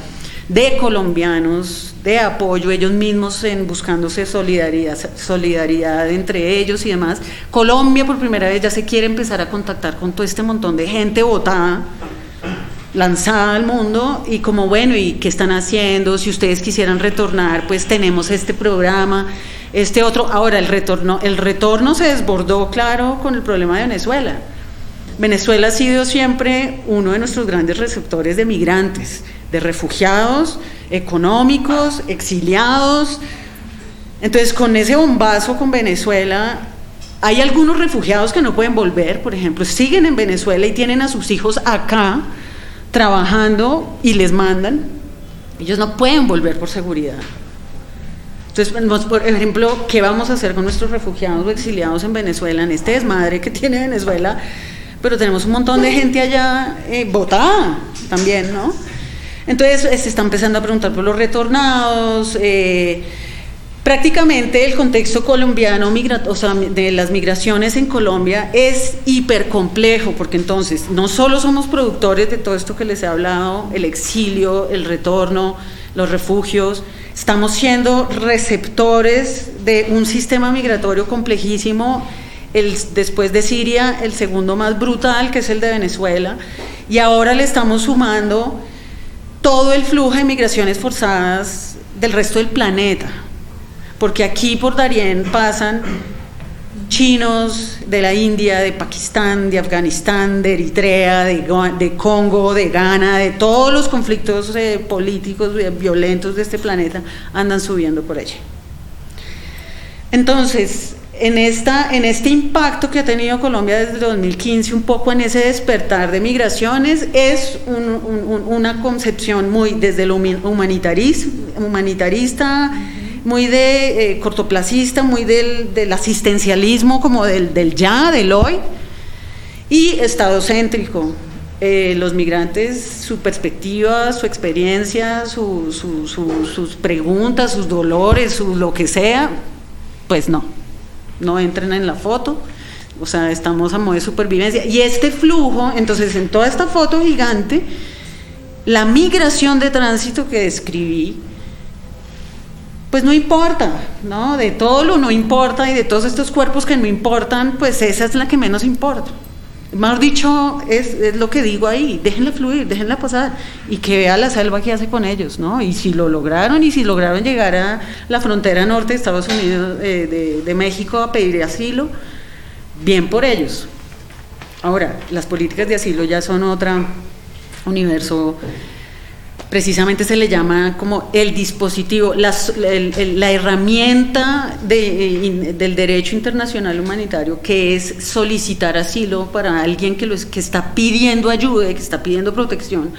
de colombianos, de apoyo, ellos mismos en buscándose solidaridad, solidaridad entre ellos y demás. Colombia por primera vez ya se quiere empezar a contactar con todo este montón de gente votada, lanzada al mundo y como bueno, ¿y qué están haciendo? Si ustedes quisieran retornar, pues tenemos este programa, este otro. Ahora el retorno, el retorno se desbordó, claro, con el problema de Venezuela. Venezuela ha sido siempre uno de nuestros grandes receptores de migrantes de refugiados económicos, exiliados. Entonces, con ese bombazo con Venezuela, hay algunos refugiados que no pueden volver, por ejemplo, siguen en Venezuela y tienen a sus hijos acá trabajando y les mandan. Ellos no pueden volver por seguridad. Entonces, por ejemplo, ¿qué vamos a hacer con nuestros refugiados o exiliados en Venezuela, en este desmadre que tiene Venezuela? Pero tenemos un montón de gente allá eh, votada también, ¿no? Entonces se está empezando a preguntar por los retornados. Eh, prácticamente el contexto colombiano, o sea, de las migraciones en Colombia es hiper complejo, porque entonces no solo somos productores de todo esto que les he hablado, el exilio, el retorno, los refugios, estamos siendo receptores de un sistema migratorio complejísimo, el, después de Siria, el segundo más brutal, que es el de Venezuela, y ahora le estamos sumando todo el flujo de migraciones forzadas del resto del planeta, porque aquí por Darién pasan chinos de la India, de Pakistán, de Afganistán, de Eritrea, de, Congo, de Ghana, de todos los conflictos eh, políticos violentos de este planeta andan subiendo por allí. Entonces, en, esta, en este impacto que ha tenido Colombia desde 2015, un poco en ese despertar de migraciones, es una concepción muy desde lo humanitarista, muy de eh, cortoplacista, muy del, asistencialismo, como del, del, ya, del hoy, y estadocéntrico. Eh, los migrantes, su perspectiva, su experiencia, sus preguntas, sus dolores, su lo que sea, pues no no entren en la foto. O sea, estamos a modo de supervivencia. Y este flujo, entonces en toda esta foto gigante, la migración de tránsito que describí, pues no importa, ¿no? De todo lo no importa y de todos estos cuerpos que no importan, pues esa es la que menos importa. Mejor dicho, es, lo que digo ahí, déjenla fluir, déjenla pasar y que vea la selva que hace con ellos, ¿no? Y si lo lograron y si lograron llegar a la frontera norte de Estados Unidos, eh, de, México a pedir asilo, bien por ellos. Ahora, las políticas de asilo ya son otro universo precisamente se le llama como el dispositivo, la, herramienta del derecho internacional humanitario, que es solicitar asilo para alguien que, lo, que está pidiendo ayuda, que está pidiendo protección.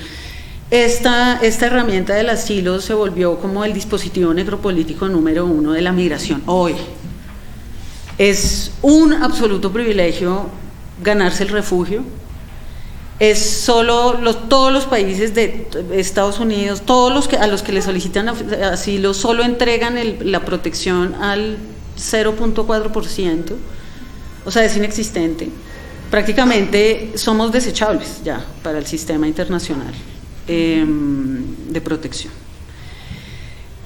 Esta, esta herramienta del asilo se volvió como el dispositivo necropolítico número uno de la migración hoy. Es un absoluto privilegio ganarse el refugio, es solo los, todos los países de Estados Unidos, todos los que a los que le solicitan asilo, solo entregan la protección al 0.4%, o sea, es inexistente. Prácticamente somos desechables ya para el sistema internacional em, de protección.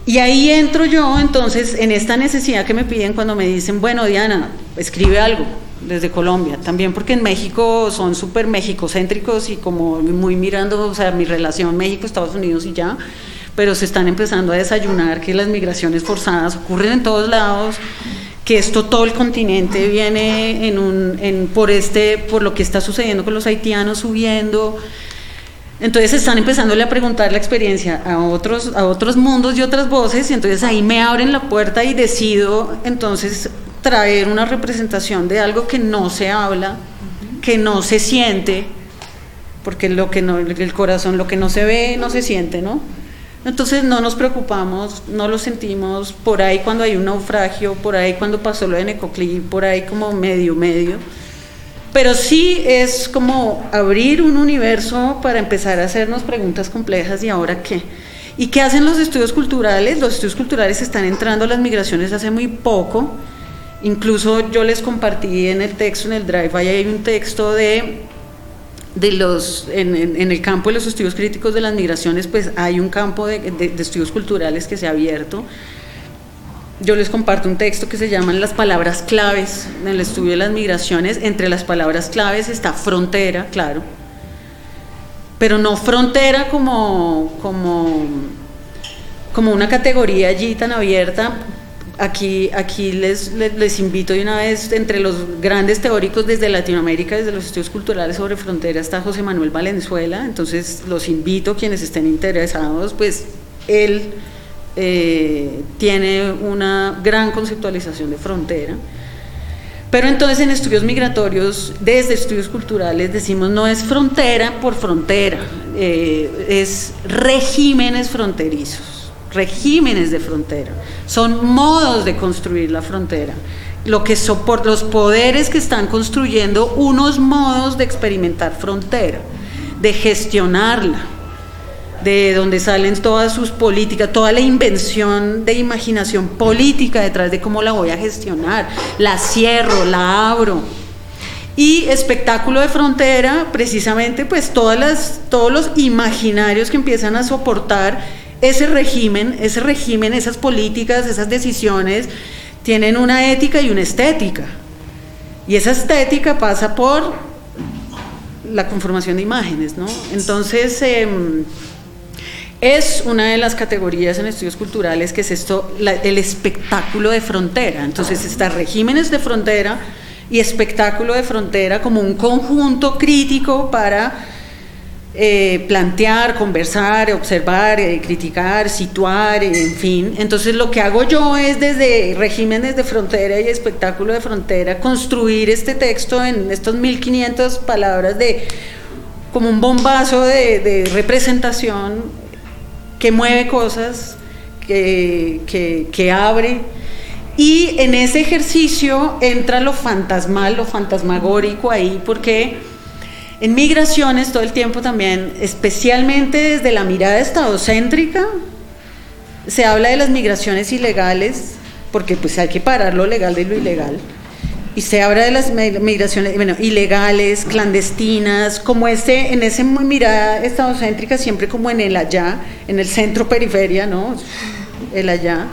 Y ahí entro yo entonces en esta necesidad que me piden cuando me dicen, bueno, Diana, escribe algo desde Colombia, también porque en México son súper mexicocéntricos y como muy mirando, o sea, mi relación México-Estados Unidos y ya, pero se están empezando a desayunar que las migraciones forzadas ocurren en todos lados, que esto todo el continente viene en un, por, este, por lo que está sucediendo con los haitianos subiendo. Entonces están empezándole a preguntar la experiencia a otros, a otros mundos y otras voces, y entonces ahí me abren la puerta y decido entonces traer una representación de algo que no se habla, que no se siente, porque lo que no, el corazón, lo que no se ve, no se siente, ¿no? Entonces no nos preocupamos, no lo sentimos, por ahí cuando hay un naufragio, por ahí cuando pasó lo de Necoclí, por ahí como medio, medio. Pero sí es como abrir un universo para empezar a hacernos preguntas complejas y ahora qué. ¿Y qué hacen los estudios culturales? Los estudios culturales están entrando a las migraciones hace muy poco Incluso yo les compartí en el texto, en el drive, ahí hay un texto de, de los, en, el campo de los estudios críticos de las migraciones, pues hay un campo de, de, estudios culturales que se ha abierto. Yo les comparto un texto que se llama Las palabras claves en el estudio de las migraciones. Entre las palabras claves está frontera, claro, pero no frontera como, como, como una categoría allí tan abierta, Aquí, les, invito de una vez, entre los grandes teóricos desde Latinoamérica, desde los estudios culturales sobre frontera, está José Manuel Valenzuela, entonces los invito, quienes estén interesados, pues él eh, tiene una gran conceptualización de frontera. Pero entonces en estudios migratorios, desde estudios culturales, decimos no es frontera por frontera, eh, es regímenes fronterizos regímenes de frontera, son modos de construir la frontera. Lo que soporta los poderes que están construyendo unos modos de experimentar frontera, de gestionarla, de donde salen todas sus políticas, toda la invención de imaginación política detrás de cómo la voy a gestionar, la cierro, la abro. Y espectáculo de frontera, precisamente, pues todas todos los imaginarios que empiezan a soportar ese régimen, ese régimen, esas políticas, esas decisiones tienen una ética y una estética. Y esa estética pasa por la conformación de imágenes, ¿no? Entonces, em, es una de las categorías en estudios culturales que es esto, el espectáculo de frontera. Entonces, está regímenes de frontera y espectáculo de frontera como un conjunto crítico para eh, plantear, conversar, observar, eh, criticar, situar, en fin. Entonces lo que hago yo es desde regímenes de frontera y espectáculo de frontera construir este texto en estos 1500 palabras de como un bombazo de, representación que mueve cosas, que, que abre. Y en ese ejercicio entra lo fantasmal, lo fantasmagórico ahí, porque en migraciones todo el tiempo también, especialmente desde la mirada estadocéntrica, se habla de las migraciones ilegales, porque pues hay que parar lo legal de lo ilegal. Y se habla de las migraciones bueno, ilegales, clandestinas, como ese, en esa mirada estadocéntrica, siempre como en el allá, en el centro periferia, ¿no? El allá.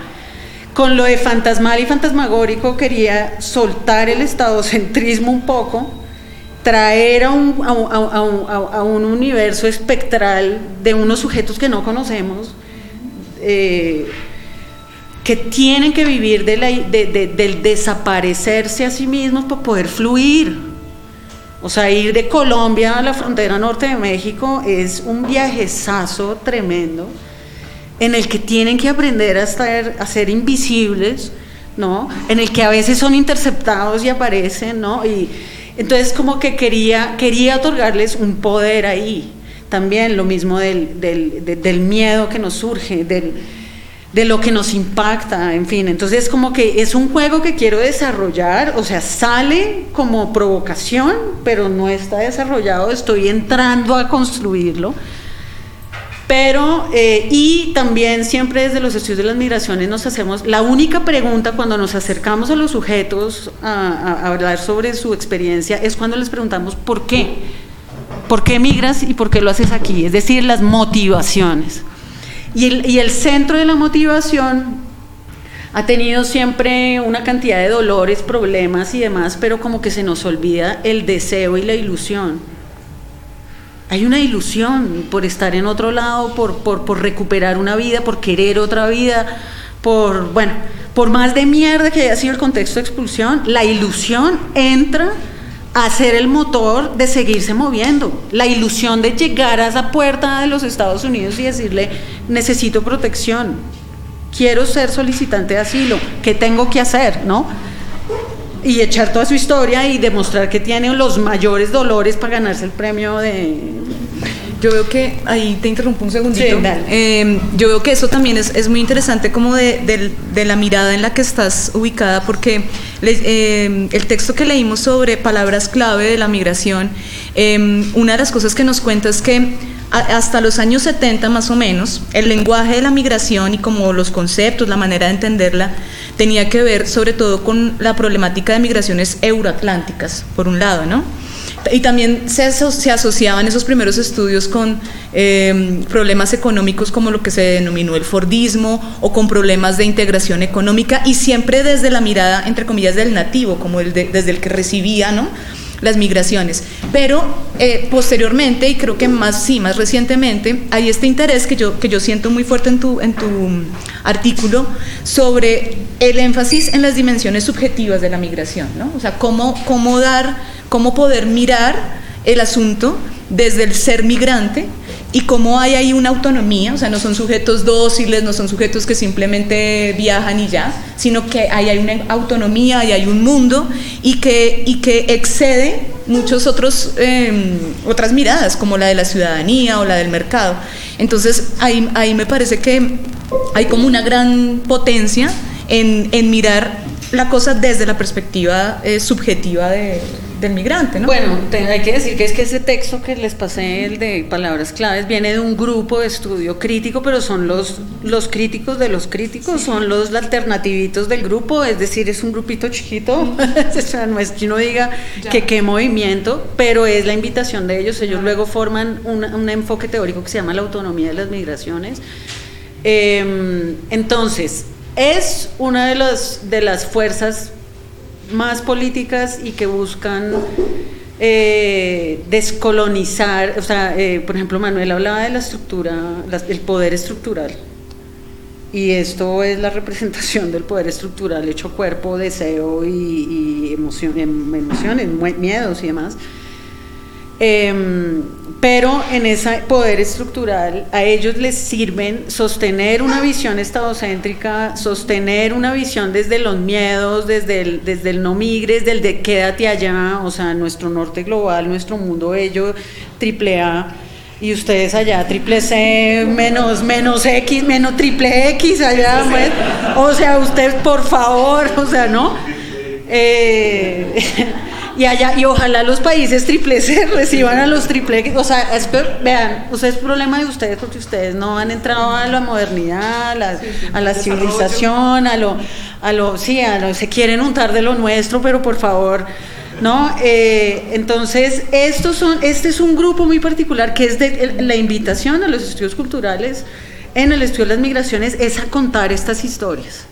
Con lo de fantasmal y fantasmagórico quería soltar el estadocentrismo un poco traer a un, a, un, universo espectral de unos sujetos que no conocemos, eh, que tienen que vivir de del desaparecerse a sí mismos para poder fluir. O sea, ir de Colombia a la frontera norte de México es un viajezazo tremendo en el que tienen que aprender a, estar, a ser invisibles, ¿no? En el que a veces son interceptados y aparecen, ¿no? Entonces como que quería, quería otorgarles un poder ahí. También lo mismo del, del miedo que nos surge, del, de lo que nos impacta, en fin. Entonces, como que es un juego que quiero desarrollar, o sea, sale como provocación, pero no está desarrollado, estoy entrando a construirlo. Pero, eh, y también siempre desde los estudios de las migraciones nos hacemos, la única pregunta cuando nos acercamos a los sujetos a, hablar sobre su experiencia es cuando les preguntamos por qué, por qué migras y por qué lo haces aquí, es decir, las motivaciones. Y el, centro de la motivación ha tenido siempre una cantidad de dolores, problemas y demás, pero como que se nos olvida el deseo y la ilusión. Hay una ilusión por estar en otro lado, por, recuperar una vida, por querer otra vida, por, bueno, por más de mierda que haya sido el contexto de expulsión, la ilusión entra a ser el motor de seguirse moviendo. La ilusión de llegar a esa puerta de los Estados Unidos y decirle, necesito protección, quiero ser solicitante de asilo, ¿qué tengo que hacer? ¿No? Y echar toda su historia y demostrar que tiene los mayores dolores para ganarse el premio de yo veo que, ahí te interrumpo un segundito, em, yo veo que eso también es, es muy interesante como de, de, la mirada en la que estás ubicada, porque em, el texto que leímos sobre palabras clave de la migración, em, una de las cosas que nos cuenta es que hasta los años 70 más o menos, el lenguaje de la migración y como los conceptos, la manera de entenderla, tenía que ver sobre todo con la problemática de migraciones euroatlánticas, por un lado, ¿no? Y también se, se asociaban esos primeros estudios con em, problemas económicos como lo que se denominó el Fordismo o con problemas de integración económica y siempre desde la mirada, entre comillas, del nativo, como desde el que recibía, ¿no? Las migraciones. Pero eh, posteriormente, y creo que más, sí, más recientemente, hay este interés que yo, que yo siento muy fuerte en tu, en tu artículo sobre el énfasis en las dimensiones subjetivas de la migración, ¿no? O sea, cómo, cómo dar cómo poder mirar el asunto desde el ser migrante y cómo hay ahí una autonomía, o sea, no son sujetos dóciles, no son sujetos que simplemente viajan y ya, sino que hay, hay una autonomía y hay un mundo y que, y que excede otros em, otras miradas como la de la ciudadanía o la del mercado. Entonces ahí, ahí me parece que hay como una gran potencia en, en mirar la cosa desde la perspectiva eh, subjetiva de, del migrante, ¿no? Bueno, hay que decir que es que ese texto que les pasé, el de palabras claves, viene de un grupo de estudio crítico, pero son los, los críticos de los críticos, son los alternativitos del grupo, es decir, es un grupito chiquito, no es que uno diga que qué movimiento, pero es la invitación de ellos, ellos luego forman un, enfoque teórico que se llama la autonomía de las migraciones. Em, entonces, es una de, las de las fuerzas más políticas y que buscan eh, descolonizar, o sea, eh, por ejemplo, Manuel hablaba de la estructura, el poder estructural. Y esto es la representación del poder estructural hecho cuerpo, deseo y, emoción, em, emociones, miedos y demás. Em, pero en ese poder estructural a ellos les sirven sostener una visión estadocéntrica, sostener una visión desde los miedos, desde el, desde el no migres, del de quédate allá, o sea, nuestro norte global, nuestro mundo bello, triple A, y ustedes allá triple C, menos, menos X, menos triple X allá, pues, o sea, ustedes por favor, o sea, ¿no? Eh, y allá y ojalá los países triple C reciban a los triple o sea es, vean o sea, es problema de ustedes porque ustedes no han entrado a la modernidad a la, a la civilización a lo a lo sí a lo se quieren untar de lo nuestro pero por favor ¿no? Eh, entonces, estos son, este es un grupo muy particular que es de la invitación a los estudios culturales en el estudio de las migraciones es a contar estas historias.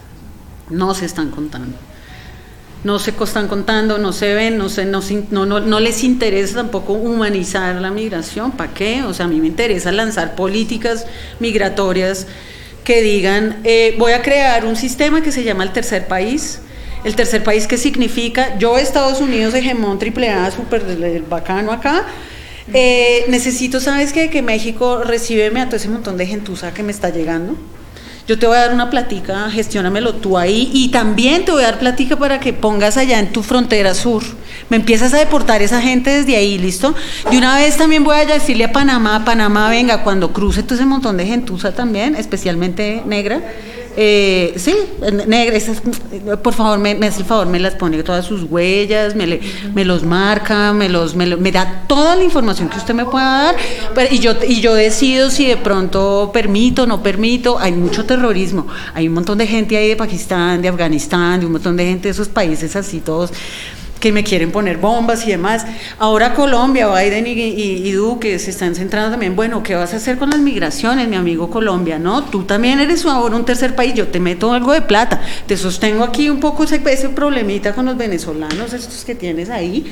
No se están contando. No se están contando, no se ven, no, se, no, no, no, les interesa tampoco humanizar la migración. ¿Para qué? O sea, a mí me interesa lanzar políticas migratorias que digan, eh, voy a crear un sistema que se llama el tercer país. El tercer país, ¿qué significa? Yo, Estados Unidos, hegemón triple A, súper bacano acá, eh, necesito, ¿sabes qué? Que México recibe a todo ese montón de gentuza que me está llegando yo te voy a dar una platica, gestiónamelo tú ahí y también te voy a dar platica para que pongas allá en tu frontera sur. Me empiezas a deportar esa gente desde ahí, ¿listo? De una vez también voy a decirle a Panamá, Panamá, venga, cuando cruce todo ese montón de gentuza también, especialmente negra, eh, sí, negra, por favor, me, hace el favor, me las pone todas sus huellas, me, me los marca, me los me, da toda la información que usted me pueda dar y yo y yo decido si de pronto permito o no permito. Hay mucho terrorismo, hay un montón de gente ahí de Pakistán, de Afganistán, de un montón de gente de esos países así todos que me quieren poner bombas y demás. Ahora Colombia, Biden y, Duque se están centrando también, bueno, ¿qué vas a hacer con las migraciones, mi amigo Colombia? No, tú también eres ahora un tercer país, yo te meto algo de plata, te sostengo aquí un poco ese, ese problemita con los venezolanos, estos que tienes ahí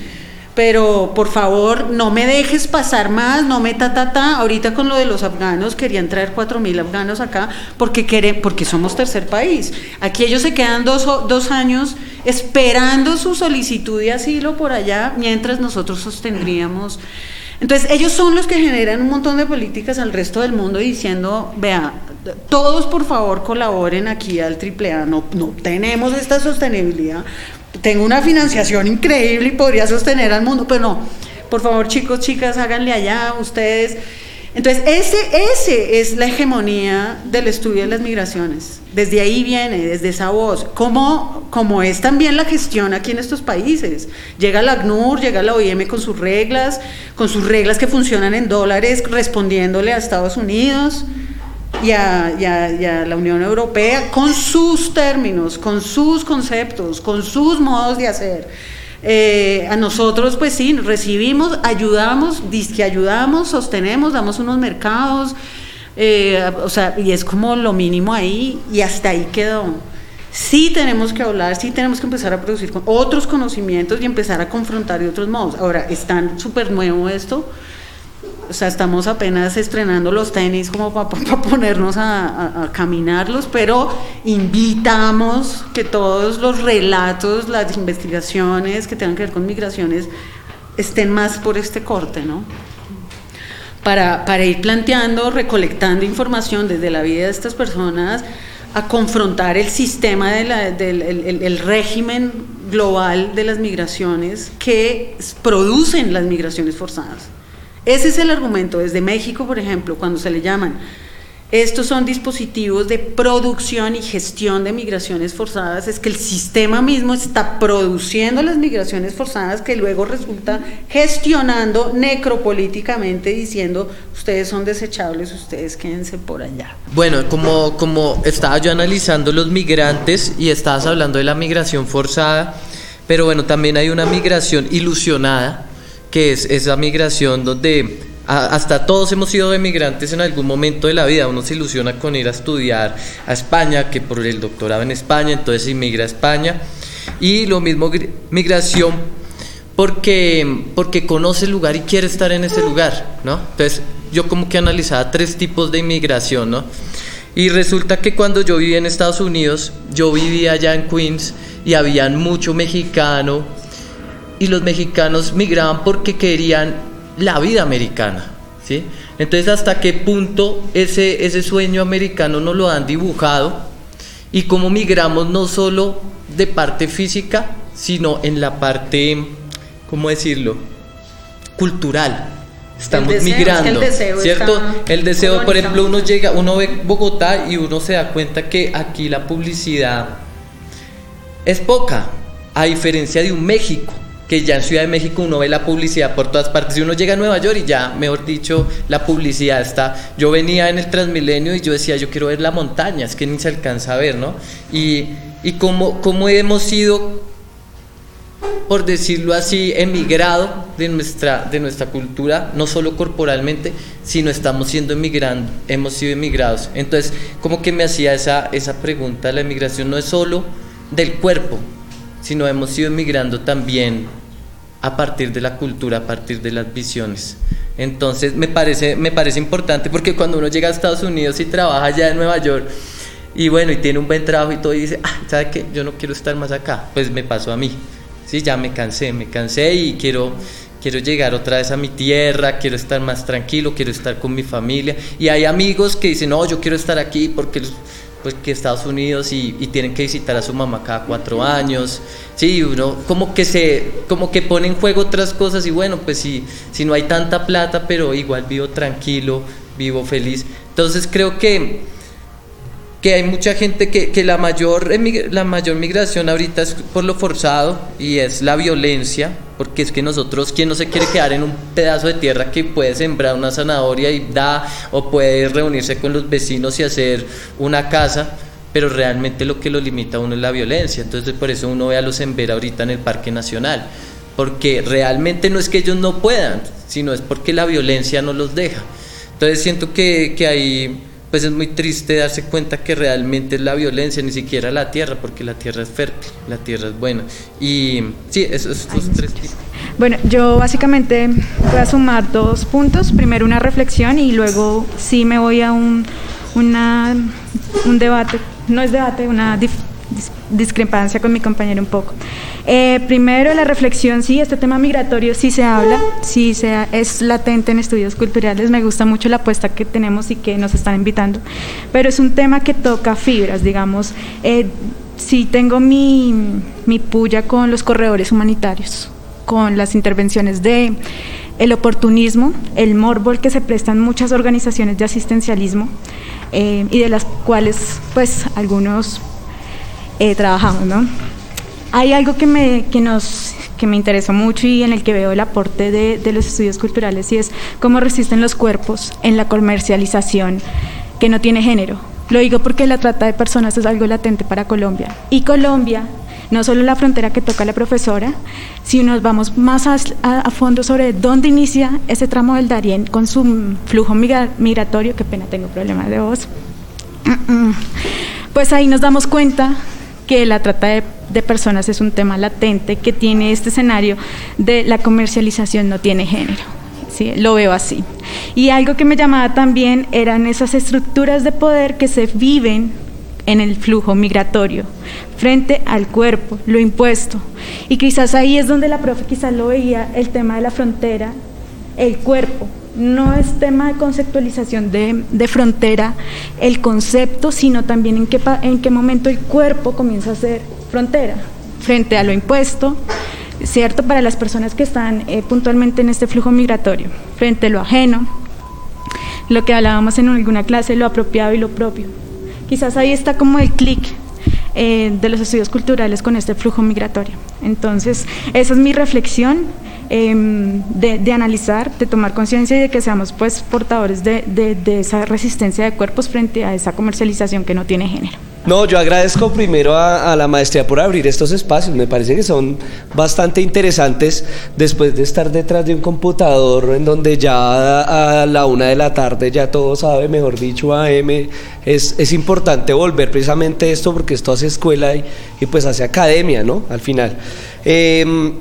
pero por favor no me dejes pasar más, no me ta ta ta. Ahorita con lo de los afganos, querían traer cuatro mil afganos acá porque, quieren, porque somos tercer país. Aquí ellos se quedan dos, dos años esperando su solicitud de asilo por allá, mientras nosotros sostendríamos. Entonces, ellos son los que generan un montón de políticas al resto del mundo diciendo, vea, todos por favor colaboren aquí al AAA, no, no tenemos esta sostenibilidad, tengo una financiación increíble y podría sostener al mundo, pero no, por favor chicos, chicas, háganle allá ustedes. Entonces, ese, ese es la hegemonía del estudio de las migraciones. Desde ahí viene, desde esa voz. Como, como es también la gestión aquí en estos países. Llega la ACNUR, llega la OIM con sus reglas, con sus reglas que funcionan en dólares, respondiéndole a Estados Unidos y a, la Unión Europea con sus términos, con sus conceptos, con sus modos de hacer. Eh, a nosotros, pues sí, recibimos, ayudamos, que ayudamos, sostenemos, damos unos mercados, eh, o sea, y es como lo mínimo ahí, y hasta ahí quedó. Sí tenemos que hablar, sí tenemos que empezar a producir otros conocimientos y empezar a confrontar de otros modos. Ahora, es tan súper nuevo esto, o sea, estamos apenas estrenando los tenis como para, ponernos a, caminarlos, pero invitamos que todos los relatos, las investigaciones que tengan que ver con migraciones estén más por este corte, ¿no? Para, para ir planteando, recolectando información desde la vida de estas personas, a confrontar el sistema del el régimen global de las migraciones que producen las migraciones forzadas. Ese es el argumento. Desde México, por ejemplo, cuando se le llaman, estos son dispositivos de producción y gestión de migraciones forzadas, es que el sistema mismo está produciendo las migraciones forzadas que luego resulta gestionando necropolíticamente diciendo, ustedes son desechables, ustedes quédense por allá. Bueno, como, como estaba yo analizando los migrantes y estabas hablando de la migración forzada, pero bueno, también hay una migración ilusionada que es esa migración donde hasta todos hemos sido emigrantes en algún momento de la vida. Uno se ilusiona con ir a estudiar a España, que por el doctorado en España, entonces inmigra a España. Y lo mismo migración porque, porque conoce el lugar y quiere estar en ese lugar, ¿no? Entonces yo como que analizaba tres tipos de inmigración, ¿no? Y resulta que cuando yo vivía en Estados Unidos, yo vivía allá en Queens y habían mucho mexicano, y los mexicanos migraban porque querían la vida americana. ¿sí? Entonces, ¿hasta qué punto ese, ese sueño americano nos lo han dibujado? Y cómo migramos no solo de parte física, sino en la parte, ¿cómo decirlo? Cultural. Estamos migrando, el deseo ¿cierto? El deseo, por ejemplo, uno llega, uno ve Bogotá y uno se da cuenta que aquí la publicidad es poca, a diferencia de un México que ya en Ciudad de México uno ve la publicidad por todas partes. Y uno llega a Nueva York y ya, mejor dicho, la publicidad está. Yo venía en el Transmilenio y yo decía, yo quiero ver la montaña, es que ni se alcanza a ver, ¿no? Y, y cómo, cómo hemos sido, por decirlo así, emigrado de nuestra, de nuestra cultura, no solo corporalmente, sino estamos siendo emigrando, hemos sido emigrados. Entonces, como que me hacía esa, esa pregunta, la emigración no es solo del cuerpo, sino hemos ido migrando también a partir de la cultura, a partir de las visiones. Entonces me parece, me parece importante porque cuando uno llega a Estados Unidos y trabaja allá en Nueva York, y bueno, y tiene un buen trabajo y todo, y dice, ah, ¿sabe qué? Yo no quiero estar más acá. Pues me pasó a mí. Sí, ya me cansé, me cansé y quiero, quiero llegar otra vez a mi tierra, quiero estar más tranquilo, quiero estar con mi familia. Y hay amigos que dicen, no, yo quiero estar aquí porque pues que Estados Unidos y, tienen que visitar a su mamá cada cuatro años. Sí, uno como que se, como que pone en juego otras cosas y bueno, pues si, si no hay tanta plata, pero igual vivo tranquilo, vivo feliz. Entonces creo que que hay mucha gente que, que la, mayor, la mayor migración ahorita es por lo forzado y es la violencia, porque es que nosotros, ¿quién no se quiere quedar en un pedazo de tierra que puede sembrar una zanahoria y da, o puede reunirse con los vecinos y hacer una casa? Pero realmente lo que lo limita a uno es la violencia, entonces por eso uno ve a los Ember ahorita en el Parque Nacional, porque realmente no es que ellos no puedan, sino es porque la violencia no los deja. Entonces siento que, que hay pues es muy triste darse cuenta que realmente es la violencia, ni siquiera la tierra, porque la tierra es fértil, la tierra es buena. Y sí, esos, esos tres tipos. Bueno, yo básicamente voy a sumar dos puntos. Primero una reflexión y luego sí me voy a un, una, un debate, no es debate, una discrepancia con mi compañero un poco. Eh, primero, la reflexión, sí, este tema migratorio sí se habla, sí se, es latente en estudios culturales, me gusta mucho la apuesta que tenemos y que nos están invitando, pero es un tema que toca fibras, digamos, eh, sí tengo mi, mi puya con los corredores humanitarios, con las intervenciones de el oportunismo, el morbo que se prestan muchas organizaciones de asistencialismo eh, y de las cuales pues algunos eh, trabajamos, ¿no? Hay algo que me, que nos que me interesó mucho y en el que veo el aporte de, de los estudios culturales y es cómo resisten los cuerpos en la comercialización que no tiene género. Lo digo porque la trata de personas es algo latente para Colombia. Y Colombia, no solo la frontera que toca la profesora, si nos vamos más a, a, fondo sobre dónde inicia ese tramo del Darién con su flujo migratorio, qué pena tengo problemas de voz, pues ahí nos damos cuenta que la trata de, personas es un tema latente que tiene este escenario de la comercialización no tiene género. ¿sí? Lo veo así. Y algo que me llamaba también eran esas estructuras de poder que se viven en el flujo migratorio, frente al cuerpo, lo impuesto. Y quizás ahí es donde la profe quizás lo veía, el tema de la frontera, el cuerpo, no es tema de conceptualización de, frontera el concepto, sino también en qué, en qué momento el cuerpo comienza a ser frontera frente a lo impuesto, ¿cierto? Para las personas que están eh, puntualmente en este flujo migratorio, frente a lo ajeno, lo que hablábamos en alguna clase, lo apropiado y lo propio. Quizás ahí está como el clic eh, de los estudios culturales con este flujo migratorio. Entonces, esa es mi reflexión. Em, de, analizar, de tomar conciencia y de que seamos pues portadores de, de, esa resistencia de cuerpos frente a esa comercialización que no tiene género. No, yo agradezco primero a, la maestría por abrir estos espacios, me parece que son bastante interesantes después de estar detrás de un computador en donde ya a la una de la tarde ya todo sabe, mejor dicho, AM, es, es importante volver precisamente esto porque esto hace escuela y, y pues hace academia, ¿no? Al final. Eh,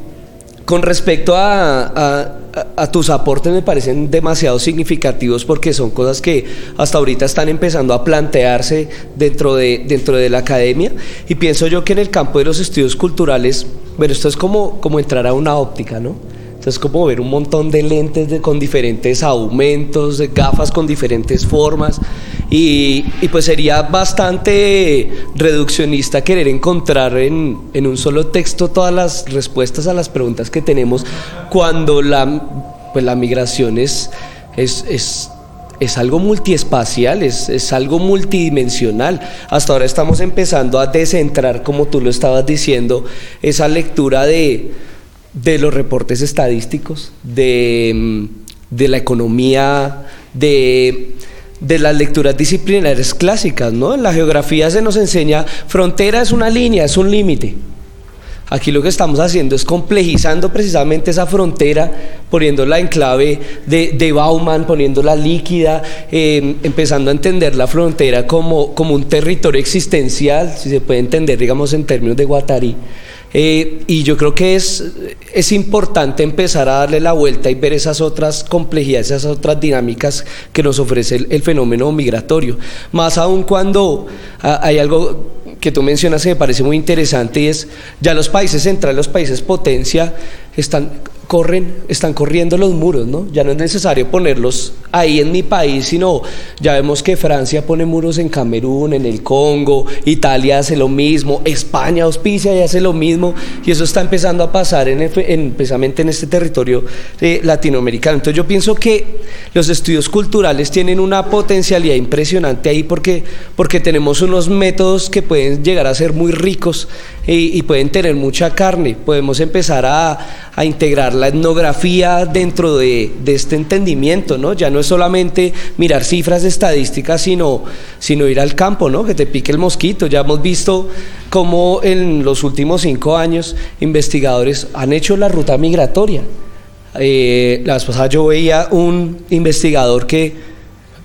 con respecto a, tus aportes me parecen demasiado significativos porque son cosas que hasta ahorita están empezando a plantearse dentro de, dentro de la academia y pienso yo que en el campo de los estudios culturales, bueno, esto es como, como entrar a una óptica, ¿no? Entonces, como ver un montón de lentes con diferentes aumentos, de gafas con diferentes formas. Y, pues sería bastante reduccionista querer encontrar en, en, un solo texto todas las respuestas a las preguntas que tenemos cuando la, pues la migración es, es, es es algo multiespacial, es, es, algo multidimensional. Hasta ahora estamos empezando a descentrar, como tú lo estabas diciendo, esa lectura de, de los reportes estadísticos, de, mm, de la economía, de, de, las lecturas disciplinares clásicas. ¿no? En la geografía se nos enseña, frontera es una línea, es un límite. Aquí lo que estamos haciendo es complejizando precisamente esa frontera, poniéndola en clave de, de Bauman, poniéndola líquida, em, empezando a entender la frontera como, como un territorio existencial, si se puede entender, digamos, en términos de Guattari Eh, y yo creo que es, es importante empezar a darle la vuelta y ver esas otras complejidades, esas otras dinámicas que nos ofrece el, fenómeno migratorio. Más aún cuando ah, hay algo que tú mencionas que me parece muy interesante y es ya los países centrales, los países potencia, están corren, están corriendo los muros, ¿no? Ya no es necesario ponerlos ahí en mi país, sino ya vemos que Francia pone muros en Camerún, en el Congo, Italia hace lo mismo, España auspicia y hace lo mismo, y eso está empezando a pasar en, en precisamente en este territorio eh, latinoamericano. Entonces yo pienso que los estudios culturales tienen una potencialidad impresionante ahí porque, porque tenemos unos métodos que pueden llegar a ser muy ricos y, pueden tener mucha carne, podemos empezar a, a integrar la etnografía dentro de, de, este entendimiento, ¿no? Ya no es solamente mirar cifras estadísticas, sino, sino ir al campo, ¿no? Que te pique el mosquito. Ya hemos visto cómo en los últimos cinco años investigadores han hecho la ruta migratoria. Eh, la vez pasada yo veía un investigador que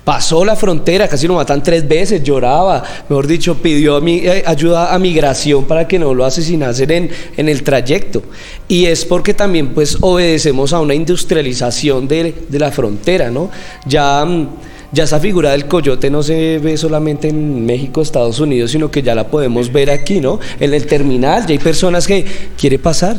pasó la frontera, casi lo matan tres veces, lloraba, mejor dicho, pidió eh, ayuda a migración para que no lo asesinasen en, en el trayecto. Y es porque también pues obedecemos a una industrialización de, de la frontera, ¿no? Ya mm, ya esa figura del coyote no se ve solamente en México, Estados Unidos, sino que ya la podemos ver aquí, ¿no? En el terminal, ya hay personas que quiere pasar,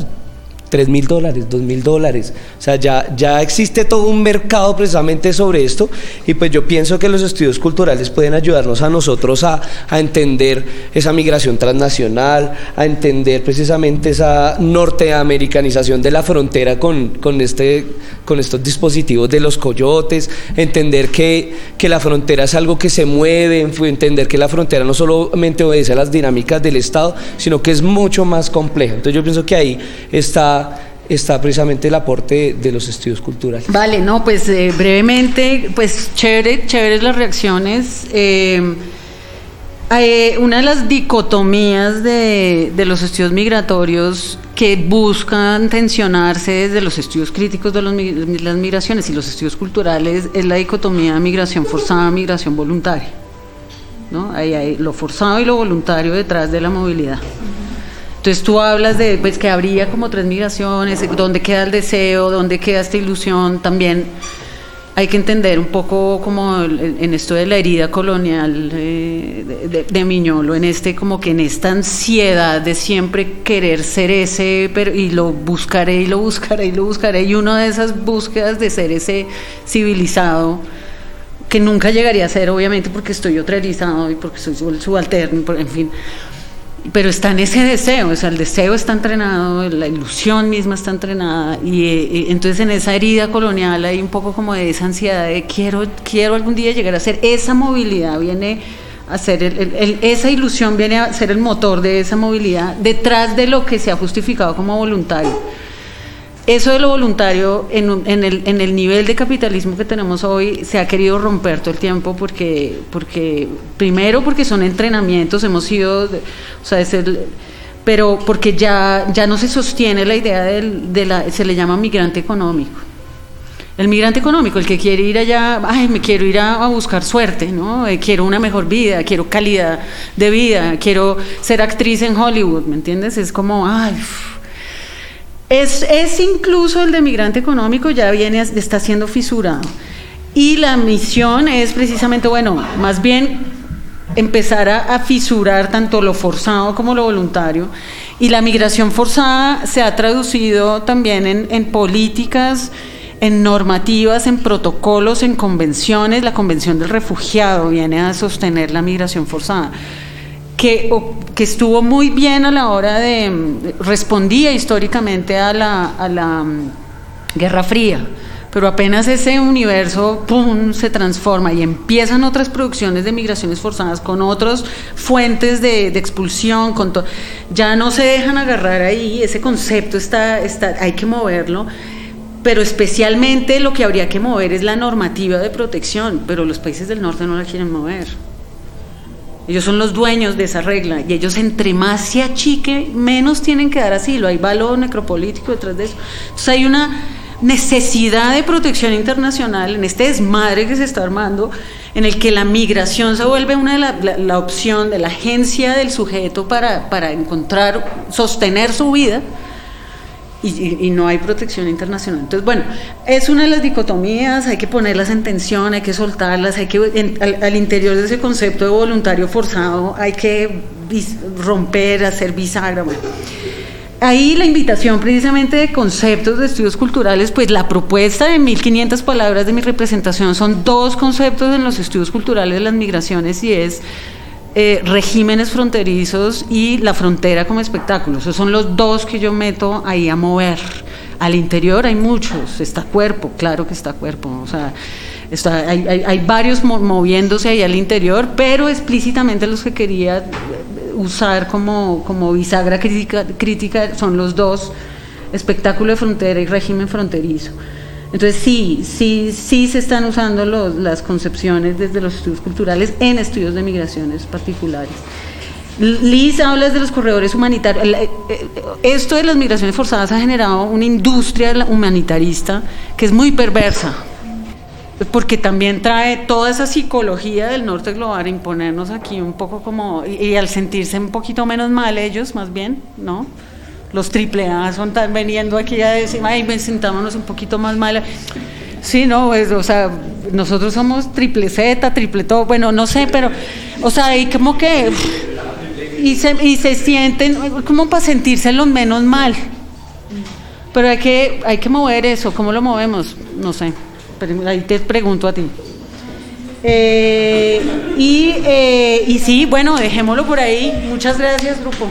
3 mil dólares, 2 mil dólares. O sea, ya, ya existe todo un mercado precisamente sobre esto y pues yo pienso que los estudios culturales pueden ayudarnos a nosotros a, a entender esa migración transnacional, a entender precisamente esa norteamericanización de la frontera con, con, este, con estos dispositivos de los coyotes, entender que, que la frontera es algo que se mueve, entender que la frontera no solamente obedece a las dinámicas del Estado, sino que es mucho más compleja. Entonces yo pienso que ahí está está precisamente el aporte de los estudios culturales. Vale, no, pues eh, brevemente, pues chévere, chévere las reacciones. Eh, eh, una de las dicotomías de, de, los estudios migratorios que buscan tensionarse desde los estudios críticos de los, las migraciones y los estudios culturales es la dicotomía migración forzada, migración voluntaria. ¿no? Ahí hay lo forzado y lo voluntario detrás de la movilidad. Entonces tú hablas de pues, que habría como tres migraciones, dónde queda el deseo, dónde queda esta ilusión, también. Hay que entender un poco como en esto de la herida colonial de, de, Miñolo, en este como que en esta ansiedad de siempre querer ser ese, pero y lo buscaré y lo buscaré y lo buscaré, y una de esas búsquedas de ser ese civilizado que nunca llegaría a ser, obviamente, porque estoy otralizado y porque soy subalterno, en fin pero está en ese deseo, o sea, el deseo está entrenado, la ilusión misma está entrenada, y, y, entonces en esa herida colonial hay un poco como de esa ansiedad de quiero, quiero algún día llegar a ser, esa movilidad viene a ser, el, el, el, esa ilusión viene a ser el motor de esa movilidad detrás de lo que se ha justificado como voluntario. Eso de lo voluntario en, en, el, en el nivel de capitalismo que tenemos hoy se ha querido romper todo el tiempo porque, porque primero porque son entrenamientos, hemos sido, o sea, es el, pero porque ya, ya no se sostiene la idea del, de la, se le llama migrante económico. El migrante económico, el que quiere ir allá, ay, me quiero ir a, buscar suerte, ¿no? Eh, quiero una mejor vida, quiero calidad de vida, quiero ser actriz en Hollywood, ¿me entiendes? Es como, ay, es, incluso el de migrante económico, ya viene, está siendo fisurado. Y la misión es precisamente, bueno, más bien empezar a, a, fisurar tanto lo forzado como lo voluntario. Y la migración forzada se ha traducido también en, en políticas, en normativas, en protocolos, en convenciones. La Convención del Refugiado viene a sostener la migración forzada que, que, estuvo muy bien a la hora de, respondía históricamente a la, a la um, Guerra Fría, pero apenas ese universo ¡pum! se transforma y empiezan otras producciones de migraciones forzadas con otras fuentes de, de expulsión, con ya no se dejan agarrar ahí, ese concepto está, está, hay que moverlo pero especialmente lo que habría que mover es la normativa de protección, pero los países del norte no la quieren mover. Ellos son los dueños de esa regla y ellos entre más se achique, menos tienen que dar asilo. Hay valor necropolítico detrás de eso. Entonces hay una, necesidad de protección internacional, en este desmadre que se está armando, en el que la migración se vuelve una de la, la, opción de la agencia del sujeto para, para encontrar, sostener su vida, y, y, no hay protección internacional. Entonces, bueno, es una de las dicotomías, hay que ponerlas en tensión, hay que soltarlas, hay que, en, al, interior de ese concepto de voluntario forzado, hay que romper, hacer bisagra. Ahí la invitación precisamente de conceptos de estudios culturales, pues la propuesta de 1500 palabras de mi representación son dos conceptos en los estudios culturales de las migraciones y es eh, regímenes fronterizos y la frontera como espectáculo. Esos son los dos que yo meto ahí a mover. Al interior hay muchos, está cuerpo, claro que está cuerpo, o sea, está, hay, varios moviéndose ahí al interior, pero explícitamente los que quería usar como, como bisagra crítica, crítica son los dos, espectáculo de frontera y régimen fronterizo. Entonces sí, sí, sí se están usando los, las concepciones desde los estudios culturales en estudios de migraciones particulares. Liz habla de los corredores humanitarios. Esto de las migraciones forzadas ha generado una industria humanitarista que es muy perversa, porque también trae toda esa psicología del norte global imponernos aquí un poco como, y, y, al sentirse un poquito menos mal ellos, más bien, ¿no? Los triple A son tan veniendo aquí a decir, ay, sentámonos un poquito más mal. Sí, no, pues, o sea, nosotros somos triple Z, triple todo, bueno, no sé, pero, o sea, y como que, y se, y se sienten como para sentirse los menos mal. Pero hay que, hay que mover eso, ¿cómo lo movemos? No sé. Ahí te pregunto a ti. Eh, y, eh, y sí, bueno, dejémoslo por ahí. Muchas gracias, grupo.